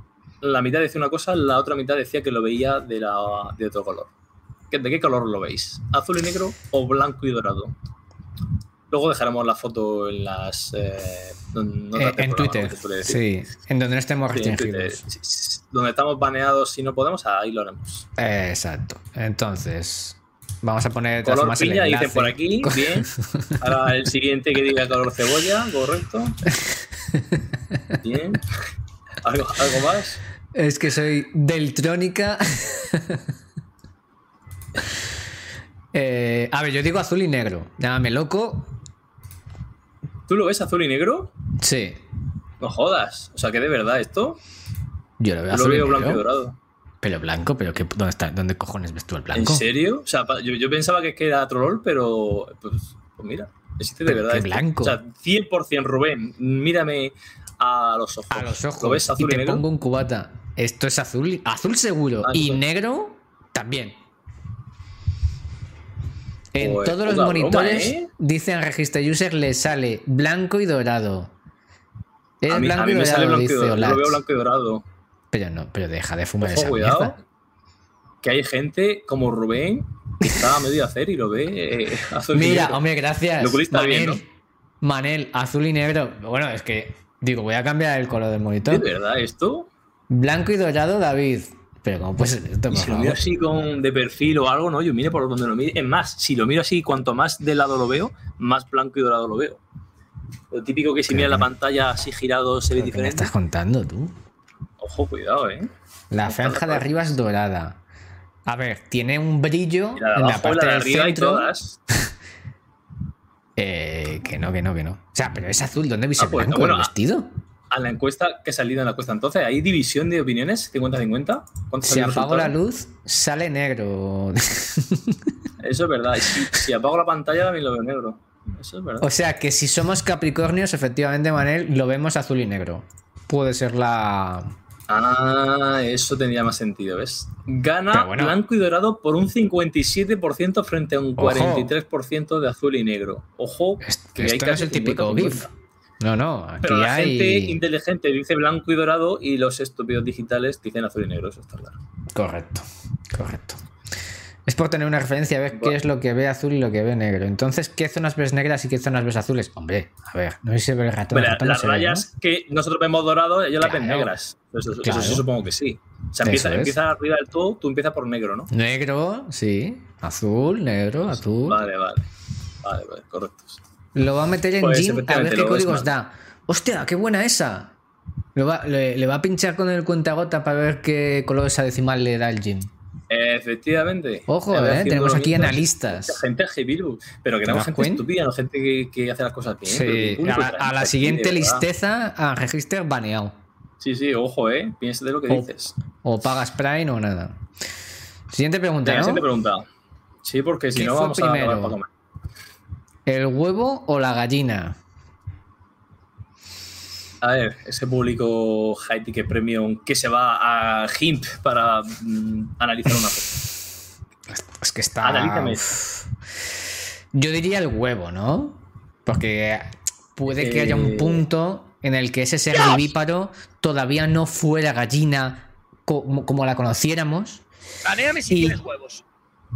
la mitad decía una cosa, la otra mitad decía que lo veía de, la, de otro color. ¿Qué- ¿De qué color lo veis? ¿Azul y negro o blanco y dorado? Luego dejaremos la foto en las... eh, Eh, en como Twitter. Sí, en donde no estemos Sí, restringidos. Donde estamos baneados si no podemos, ahí lo haremos. Eh, Exacto. Entonces, vamos a poner Color el piña, enlace. por aquí, bien. Ahora el siguiente que diga color cebolla, correcto. Bien. ¿Algo, algo más? Es que soy Deltrónica. Eh, a ver, yo digo azul y negro. Llámame loco. ¿Tú lo ves azul y negro? Sí. No jodas. O sea, que de verdad esto. Yo lo veo lo azul y veo negro. blanco y dorado. Pero blanco, pero qué, ¿dónde está? ¿Dónde cojones ves tú el ¿En blanco? serio? O sea, yo, yo pensaba que, era troll, pero. Pues, pues mira, existe de verdad. qué esto. blanco. O sea, 100% Rubén, mírame a los ojos. A los ¿Lo ojos. ves y azul y, te negro? pongo un cubata. Esto es azul. Azul seguro. Ah, y no. negro también. En Pues, todos los poca broma, monitores, ¿eh? dicen Register User, le sale blanco y dorado. Es A mí, blanco a mí y me dorado, sale blanco y dorado. Lo veo blanco y dorado. Pero no, pero deja de fumar Ojo, esa cuidado. mierda. Que hay gente como Rubén que está a medio de hacer y lo ve eh, azul y Mira, negro. hombre, gracias. Lo Manel, bien, Manel, azul y negro. Bueno, es que, digo, voy a cambiar el color del ¿De monitor. verdad esto? Blanco y dorado, David. Pero ¿cómo puede ser esto, Y si lo miro así con, de perfil o algo, ¿no? Yo mire por donde lo mire. Es más, si lo miro así, cuanto más de lado lo veo, más blanco y dorado lo veo. Lo típico que si mira la pantalla así girado se ve ¿Qué me diferente. estás contando tú? Ojo, cuidado, eh. La franja de arriba es dorada. A ver, tiene un brillo en la parte la de del arriba y centro. todas. <laughs> Eh, que no, que no, que no. O sea, pero es azul. ¿Dónde viste Ah, pues, blanco bueno, el vestido? A la encuesta que ha salido en la encuesta entonces, ¿hay división de opiniones? ¿50-50? ¿Cuántos Si apago la luz, sale negro. <laughs> Eso es verdad. Si, si apago la pantalla también lo veo negro. Eso es verdad. o sea, que si somos Capricornios, efectivamente, Manel, lo vemos azul y negro. Puede ser la. Ah, eso tendría más sentido, ¿ves? Gana bueno. blanco y dorado por un 57% frente a un Ojo. 43% de azul y negro. Ojo, que hay Esto no es el típico 50-50. GIF. No, no. Aquí Pero la hay. gente inteligente dice blanco y dorado y los estúpidos digitales dicen azul y negro, eso está claro. Correcto, correcto. Es por tener una referencia, a ver qué es lo que ve azul y lo que ve negro. Entonces, ¿qué zonas ves negras y qué zonas ves azules? Hombre, a ver, no sé si se ve el ratón. no las ve, rayas que nosotros vemos dorado, ellos las ven Claro. negras. Eso, Claro. supongo que sí. O sea, empieza, empieza arriba del todo, tú empiezas por negro, ¿no? ¿no? Negro, sí. Azul, negro, azul. Vale, vale. Vale, vale, correcto. Lo va a meter en Pues, Jim a efectivamente, ver qué códigos da. ¡Hostia, qué buena esa! Va- le, le va a pinchar con el cuentagota para ver qué color esa decimal le da el Jim. Efectivamente. Ojo, eh, tenemos aquí analistas. Gente heavy, pero que ¿Te no gente cuenta? estúpida, no gente que, que hace las cosas bien. Sí, público a, la- a siguiente listeza, a Register baneado. Sí, sí, ojo, eh. Piensa de lo que O- dices. O pagas Prime o nada. Siguiente pregunta, siguiente pregunta. Sí, porque si ¿Qué no vamos a primero? para comer. ¿El huevo o la gallina? A ver, ese público high ticket premium que se va a GIMP para mm, analizar una foto. <laughs> Es que está. Analízame. Yo diría el huevo, ¿no? Porque puede que haya un Eh. punto en el que ese ser vivíparo todavía no fuera gallina como, como la conociéramos. Banéame si Y- tienes huevos.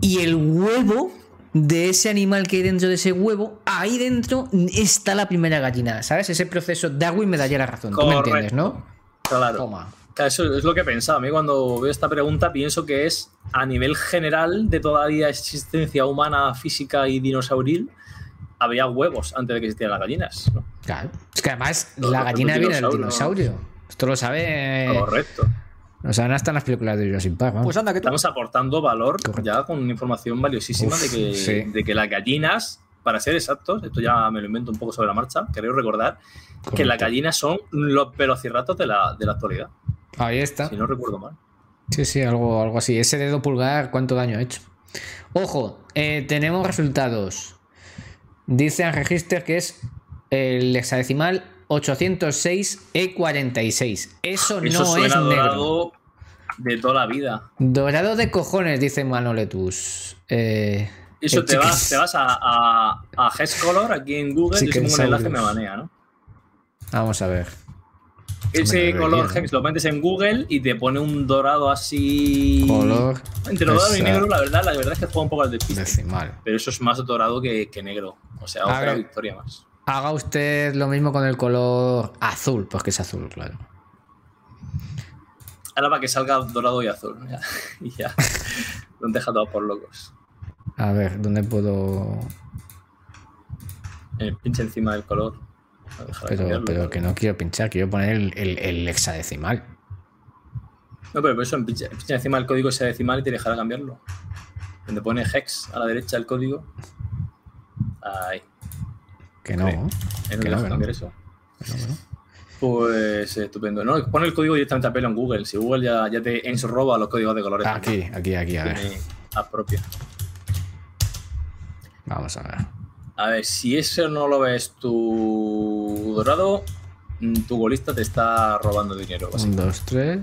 Y el huevo de ese animal que hay dentro de ese huevo, ahí dentro está la primera gallina. ¿Sabes? Ese proceso. Darwin me daría la razón. Tú me Correcto. entiendes, ¿no? Claro. Toma. Eso es lo que pensaba. A mí cuando veo esta pregunta pienso que es a nivel general de todavía existencia humana, física y dinosauril, había huevos antes de que existieran las gallinas. ¿no? Claro. Es que además la gallina viene del dinosaurio. Esto lo sabe. Correcto. Lo saben hasta en las películas de Jurassic Park. vamos. Pues anda que. Estamos aportando valor Correcto. ya con información valiosísima Uf, de, que, sí. de que las gallinas, para ser exactos, esto ya me lo invento un poco sobre la marcha, creo recordar que las gallinas son los velociraptors de la, de la actualidad, Ahí está. si no recuerdo mal. Sí, sí, algo, algo así. Ese dedo pulgar, ¿cuánto daño ha hecho? Ojo, eh, tenemos resultados. Dice Register que es el hexadecimal 806E46. Eso, Eso no es negro. de toda la vida. Dorado de cojones, dice Manoletus. Eh, Eso te vas, chicken- te vas a, a, a Color aquí en Google, pongo un enlace me banea, ¿no? Vamos a ver. Ese color. Hex lo metes en Google y te pone un dorado así. Color Entre dorado y negro, la verdad, la verdad es que juega un poco al despiste. decimal. Pero eso es más dorado que, que negro. O sea, A otra ver. victoria más. Haga usted lo mismo con el color azul, porque es azul, claro. Ahora para que salga dorado y azul. Ya, <laughs> y ya. Lo han dejado por locos. A ver, ¿dónde puedo...? Eh, pinche encima del color. De Pero, que no quiero pinchar, quiero poner el, el- el hexadecimal. No, pero por eso en pinche, pinche encima del código ese decimal y te dejará cambiarlo. Donde pone hex a la derecha del código. Ahí. Que no. Sí. No Que te no, deja que no. cambiar eso. Que no, que no. Pues eh, estupendo. No, pon el código directamente a pelo en Google. Si Google ya, ya te roba los códigos de colores. Aquí, aquí, aquí, a ver. App propia. Vamos a ver. A ver, si eso no lo ves tu dorado, mm, tu golista te está robando dinero. Un, dos, tres.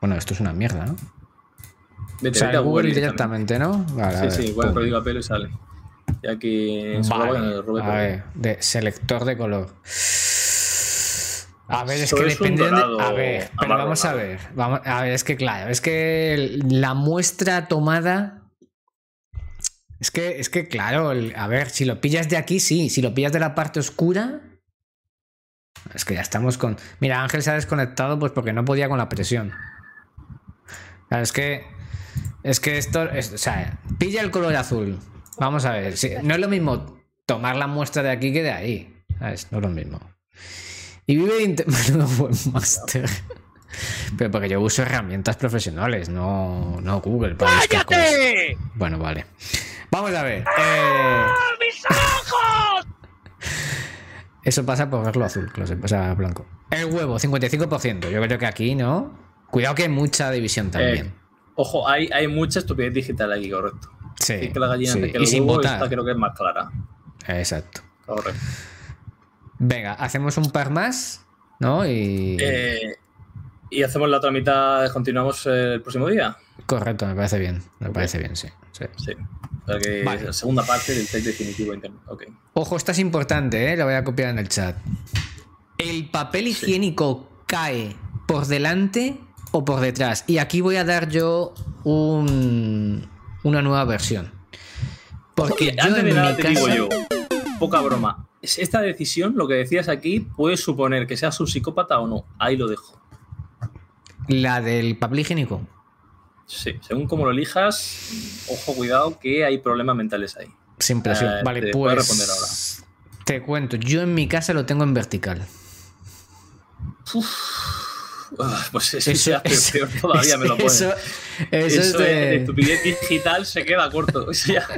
Bueno, esto es una mierda, ¿no? Vete, O sea, vete a Google directamente, ¿no? Vale, a Sí, ver, sí, igual el código a pelo y sale. Ya que Vale, a ver, de selector de color. A ver, es que depende de. A ver, pero vamos a ver. Vamos, a ver, es que claro, es que la muestra tomada. Es que, es que claro, el- a ver, si lo pillas de aquí, sí. Si lo pillas de la parte oscura. Es que ya estamos con. Mira, Ángel se ha desconectado pues porque no podía con la presión. Claro, es que. Es que esto. es- o sea, pilla el color azul. Vamos a ver. sí, no es lo mismo tomar la muestra de aquí que de ahí. ¿sabes? No es lo mismo. Y vive de inter- <laughs> Menudo webmaster. Pero porque yo uso herramientas profesionales, no, no Google para. ¡Cállate! Bueno, vale. Vamos a ver. eh, ¡Mis ojos! eso pasa por verlo azul, que lo sepa, o sea, blanco. El huevo, 55%. Yo creo que aquí, ¿no? Cuidado que hay mucha división también. Eh, ojo, hay, hay mucha estupidez digital aquí, correcto. Sí. Que la gallina sí, Y sin esta creo que es más clara. Exacto. Correcto. Venga, hacemos un par más, ¿no? Y. Eh, y hacemos la otra mitad, continuamos el próximo día. Correcto, me parece bien. Me parece bien, sí. sí. Sí. O sea que Vale. la segunda parte del test definitivo de internet. Ok. Ojo, esta es importante, ¿eh? La voy a copiar en el chat. ¿El papel higiénico cae por delante o por detrás? Y aquí voy a dar yo un, una nueva versión. Porque yo en de nada mi te casa... digo yo, poca broma. Es- Esta decisión, lo que decías aquí, puede suponer que seas un psicópata o no. Ahí lo dejo. La del papel higiénico. Sí, según como lo elijas, ojo, cuidado, que hay problemas mentales ahí. Sin presión. Eh, vale, te pues... puedo responder ahora. Te cuento, yo en mi casa lo tengo en vertical. Ah, Pues eso, eso- peor <laughs> todavía me lo pones. Eso, Eso, eso es de... de... estupidez digital se queda corto.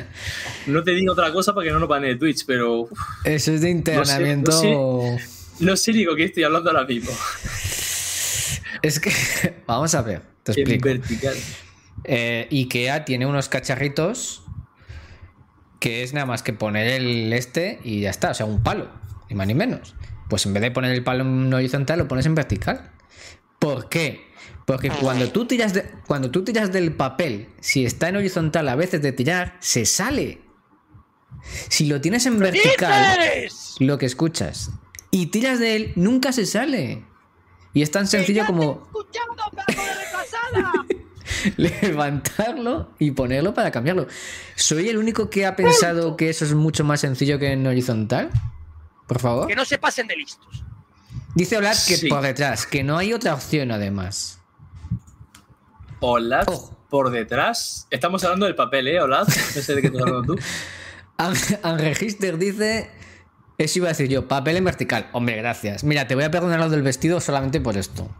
<laughs> No te digo otra cosa para que no lo panee Twitch, pero uf, Eso es de internamiento. no no sé ni con qué estoy hablando ahora mismo. <laughs> Es que, vamos a ver, te En explico. vertical. Eh, IKEA tiene unos cacharritos que es nada más que poner el este y ya está, o sea, un palo, ni más ni menos. Pues en vez de poner el palo en horizontal, lo pones en vertical. ¿Por qué? Porque cuando tú tiras, de- cuando tú tiras del papel, si está en horizontal a veces de tirar, se sale. Si lo tienes en vertical, lo que escuchas, y tiras de él, nunca se sale. Y es tan sencillo como <laughs> levantarlo y ponerlo para cambiarlo. ¿Soy el único que ha pensado que eso es mucho más sencillo que en horizontal? Por favor. que no se pasen de listos. Dice Olad que Sí. por detrás, que no hay otra opción además. Olad Ojo. por detrás. Estamos hablando del papel, ¿eh, Olad? No sé de qué estás hablando tú. <laughs> Unregister dice. Eso iba a decir yo, papel en vertical. Hombre, gracias. Mira, te voy a perdonar lo del vestido solamente por esto.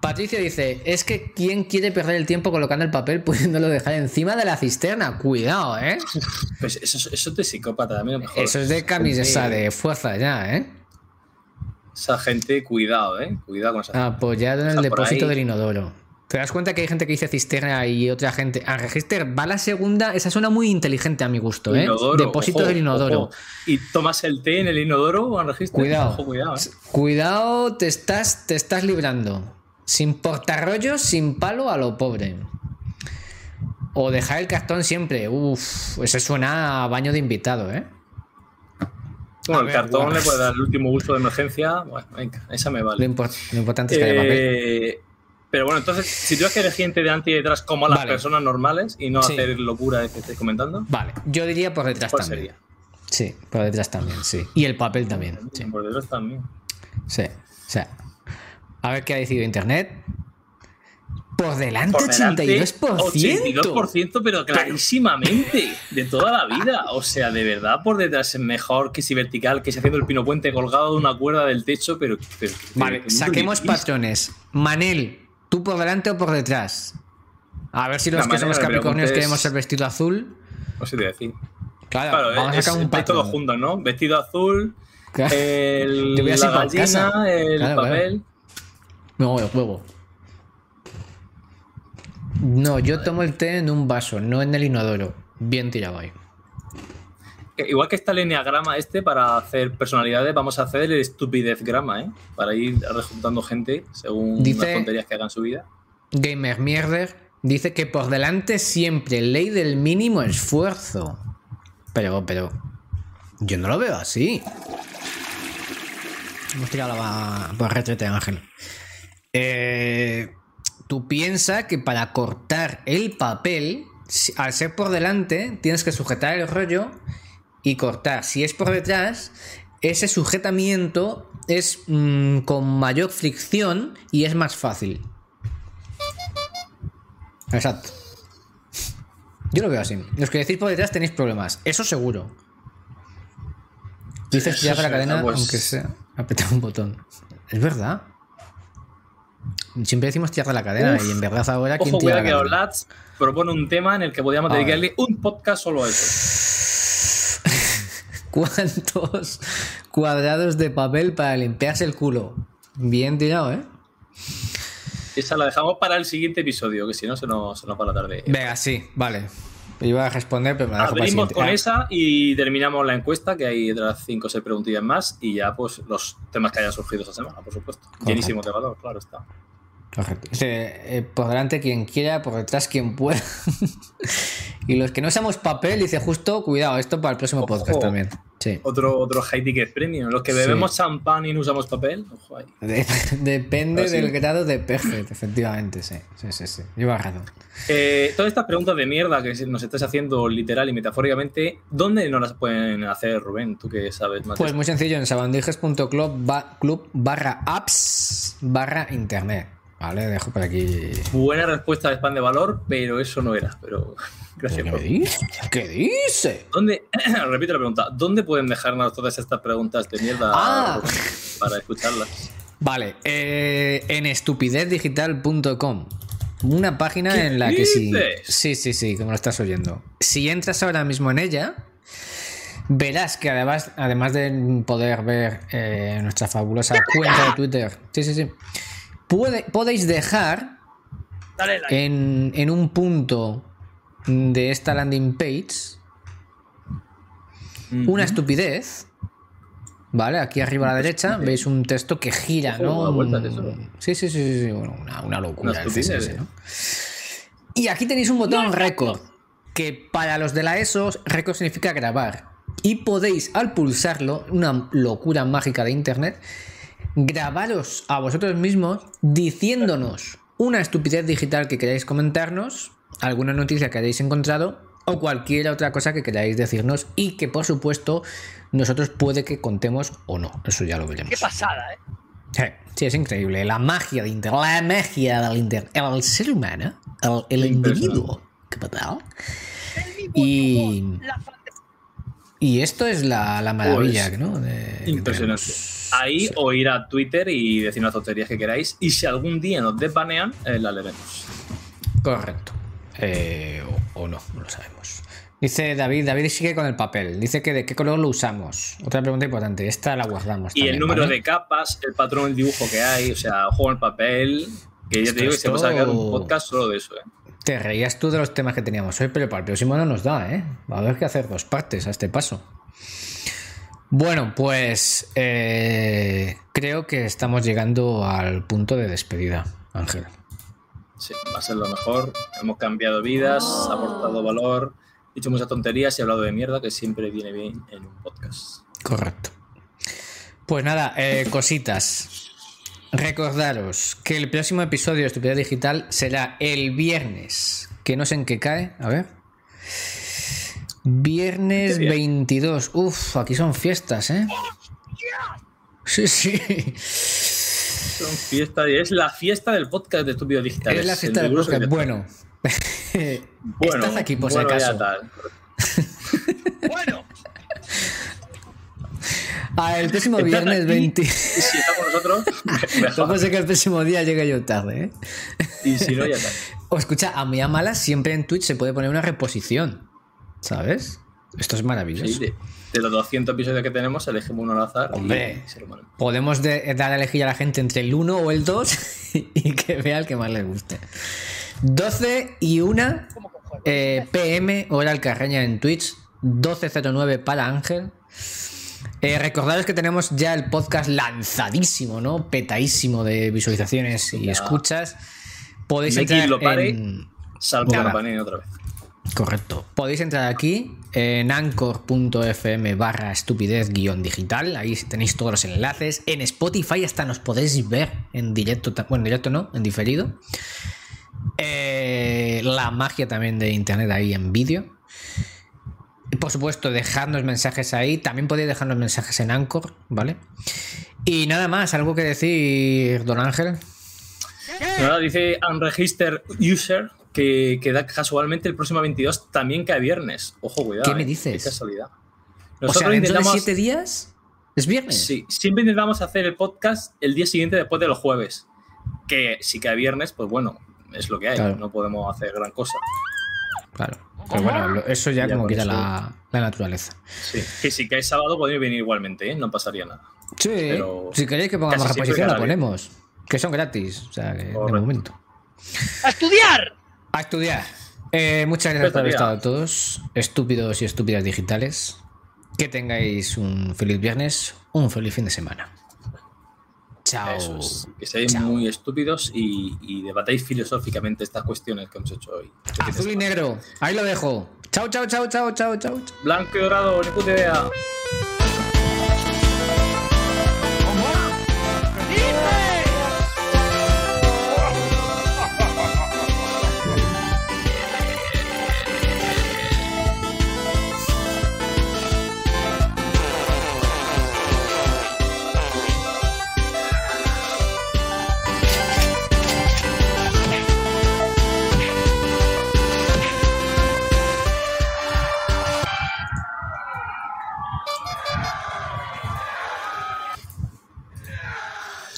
Patricio dice: Es que ¿quién quiere perder el tiempo colocando el papel pudiéndolo dejar encima de la cisterna? Cuidado, ¿eh? Pues eso, eso es de psicópata, a mí no me jodas. Eso es de camisa Gente- de fuerza ya, ¿eh? Esa gente, cuidado, ¿eh? Cuidado con esa gente. Apoyado en el depósito ahí. del inodoro. ¿Te das cuenta que hay gente que dice cisterna y otra gente. A register va la segunda. Esa suena muy inteligente a mi gusto, ¿eh? Inodoro, depósito ojo, del inodoro. ojo. ¿Y tomas el té en el inodoro o en registro? Cuidado. Ojo, cuidado, ¿eh? Cuidado, te estás, te estás librando. Sin portarrollos, sin palo a lo pobre. O dejar el cartón siempre. Uf, ese suena a baño de invitado, ¿eh? Bueno, el cartón le puede dar el último uso de emergencia. Bueno, venga, esa me Lo, vale. lo importante es que haya papel. Eh, pero bueno, entonces, si tuvieras que elegir entre delante y detrás como a las Vale. personas normales y no Sí. hacer locura que estés comentando, Vale, yo diría por detrás ¿cuál también. sería? Sí, por detrás también, sí. Y el papel también. Sí. Por detrás también. Sí, o sea, a ver qué ha decidido Internet. Por delante, Por delante, 82%. 82%, pero clarísimamente, de toda la vida. O sea, de verdad, por detrás es mejor que si vertical, que si haciendo el pino puente colgado de una cuerda del techo, pero. Vale, ¿qué mundo saquemos patrones. Manel, ¿tú por delante o por detrás? A ver si los No, que somos me Capricornios queremos el vestido azul. No sé qué decir. Claro, Claro, vamos a sacar un patrón. junto, ¿no? Vestido azul, Claro. el, voy la gallina, el Claro, papel. No, el huevo. No, yo tomo el té en un vaso, no en el inodoro. Bien tirado ahí. Que Igual que está el enneagrama este para hacer personalidades, vamos a hacer el estupidez grama, ¿eh? Para ir rejuntando gente según Dice- las tonterías que hagan su vida. Gamer Mierder dice que por delante siempre ley del mínimo esfuerzo. Pero, pero. Yo no lo veo así. Hemos tirado la por retrete, Ángel. Eh, tú piensas que para cortar el papel, al ser por delante, tienes que sujetar el rollo y cortar. Si es por detrás, ese sujetamiento es mm, con mayor fricción y es más fácil. Exacto. Yo lo veo así. Los que decís por detrás tenéis problemas. Eso seguro. Dices tirar de la cadena, pues- aunque sea apretar un botón. Es verdad. Siempre decimos tirar de la cadena Uf. y en verdad ahora quién Ojo, cuidado que cadena. Olats propone un tema en el que ver. dedicarle un podcast solo a eso. <laughs> ¿Cuántos cuadrados de papel para limpiarse el culo? Bien tirado, ¿eh? Esa la dejamos para el siguiente episodio, que si no se nos, se nos va la tarde. Venga, sí, vale. Iba a responder, pero me la dejo para el con Ah, esa y terminamos la encuesta, que hay otras 5 o 6 preguntillas más, y ya pues los temas que hayan surgido esa semana, por supuesto. Llenísimo de valor, claro está. Correcto. Eh, por delante quien quiera, por detrás quien pueda. <laughs> y los que no usamos papel, dice justo, cuidado, esto para el próximo Ojo. podcast también. Sí. Otro, otro high ticket premium. Los que Sí. bebemos champán y no usamos papel, ojo ahí. De- <laughs> depende sí. del grado de peje, efectivamente, sí. Sí, sí, sí. Lleva razón. Eh, todas estas preguntas de mierda que nos estás haciendo literal y metafóricamente, ¿dónde nos las pueden hacer, Rubén? Tú que sabes más. Pues muy sencillo, en sabandijes.club ba- barra apps barra internet. Vale, dejo por aquí. Buena respuesta de spam de valor, pero eso no era. Pero <laughs> gracias ¿Qué por. dice? ¿Qué dice? ¿Dónde? <clears throat> Repito la pregunta. ¿Dónde pueden dejarnos todas estas preguntas de mierda Ah. Para escucharlas? Vale, eh, en estupidezdigital.com. Una página ¿Qué en la que sí. Sí, sí, sí, como lo estás oyendo. Si entras ahora mismo en ella, verás que además, además de poder ver eh, nuestra fabulosa cuenta de Twitter, sí, sí, sí, puede- podéis dejar Dale like. en, en un punto de esta landing page una estupidez. ¿Vale? Aquí arriba a la derecha veis un texto que gira, ¿no? Sí, sí, sí, sí, sí, bueno, una, una locura. Una el estupidez, CSS. ¿no? Y aquí tenéis un botón record, que para los de la ESO, record significa grabar. Y podéis, al pulsarlo, una locura mágica de internet, grabaros a vosotros mismos diciéndonos una estupidez digital que queráis comentarnos, alguna noticia que hayáis encontrado o cualquier otra cosa que queráis decirnos y que por supuesto nosotros puede que contemos o no. Eso ya lo veremos. Qué pasada, ¿eh? Sí, es increíble. La magia de Internet. La magia del Internet. El ser humano, el, el individuo. ¿Qué tal? El mismo Y- la Y esto es la, la maravilla, Pues, ¿no? De- Impresionante. Ahí Sí. o ir a Twitter y decir las tonterías que queráis. Y si algún día nos desbanean, eh, la leeremos. Correcto. Eh, o, o no, no lo sabemos. Dice David, David sigue con el papel. Dice que de qué color lo usamos. Otra pregunta importante. Esta la guardamos. Y el número ¿vale? de capas, el patrón, el dibujo que hay, o sea, en el papel. Que ya te digo que se puede sacar un podcast solo de eso, ¿eh? Te reías tú de los temas que teníamos hoy, pero para el próximo no nos da, ¿eh? Va a haber que hacer dos partes a este paso. Bueno, pues eh, creo que estamos llegando al punto de despedida, Ángel. Sí, va a ser lo mejor. Hemos cambiado vidas, aportado valor, dicho muchas tonterías y hablado de mierda, que siempre viene bien en un podcast. Correcto. Pues nada, eh, cositas. Recordaros que el próximo episodio de Estupidez Digital será el viernes, que no sé en qué cae, a ver. Viernes Qué bien. 22. Uf, aquí son fiestas, ¿eh? Sí, sí. Son fiesta, y es la fiesta del podcast de Estúpido Digital. Es la fiesta del podcast. Bueno. <laughs> Bueno, Estás aquí por bueno, si ya acaso. tal. <laughs> Bueno, Ah, el próximo viernes aquí, 20. Y si estamos nosotros, No <laughs> mejor. puede ser que el próximo día llegue yo tarde, ¿eh? Y si no, ya tal. O escucha, a mi a malas siempre en Twitch se puede poner una reposición. ¿Sabes? Esto es maravilloso. Sí, de, de los 200 episodios que tenemos, elegimos uno al azar. Hombre. y. Podemos de- dar a elegir a la gente entre el 1 o el 2 <laughs> y que vea el que más le guste. 12 y 1 ¿cómo con juego? eh, PM, hora Alcarreña en Twitch. 12.09 para Ángel. Eh, recordaros que tenemos ya el podcast lanzadísimo, ¿no? Petadísimo de visualizaciones y escuchas. Podéis Make entrar lo pare. en... Salvo baneen otra vez. Correcto. Podéis entrar aquí en anchor.fm barra estupidez guion digital. Ahí tenéis todos los enlaces. En Spotify hasta nos podéis ver en directo. Bueno, en directo no, en diferido. Eh, la magia también de internet ahí en vídeo. Por supuesto, dejadnos mensajes ahí. También podéis dejarnos mensajes en Anchor, ¿vale? Y nada más, algo que decir, don Ángel. Nada, dice Unregistered User que, que da casualmente el próximo 22 también cae viernes. Ojo, cuidado. ¿Qué me eh, dices? Qué casualidad. O sea, Nosotros dentro de intentamos. siete días. ¿Es viernes? Sí, siempre intentamos hacer el podcast el día siguiente después de los jueves. Que si cae viernes, pues bueno, es lo que hay. Claro. No podemos hacer gran cosa. Claro. Pero bueno, lo- eso ya, Ya como eso. la, la naturaleza. Sí. Que si cae sábado podéis venir igualmente, ¿eh? No pasaría nada. Sí, Pero si queréis que pongamos reposición, la ponemos. Que son gratis, o sea, que de momento. ¡A estudiar! A estudiar. Eh, muchas gracias por haber estado todos, estúpidos y estúpidas digitales. Que tengáis un feliz viernes, un feliz fin de semana. Chao. Eso es. Que seáis Chao. muy estúpidos y, y debatáis filosóficamente estas cuestiones que hemos hecho hoy. Azul y negro. Ahí lo dejo. Chao, chao, chao, chao, chao, chao. Blanco y dorado, ni puta idea.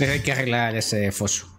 Hay que arreglar ese foso.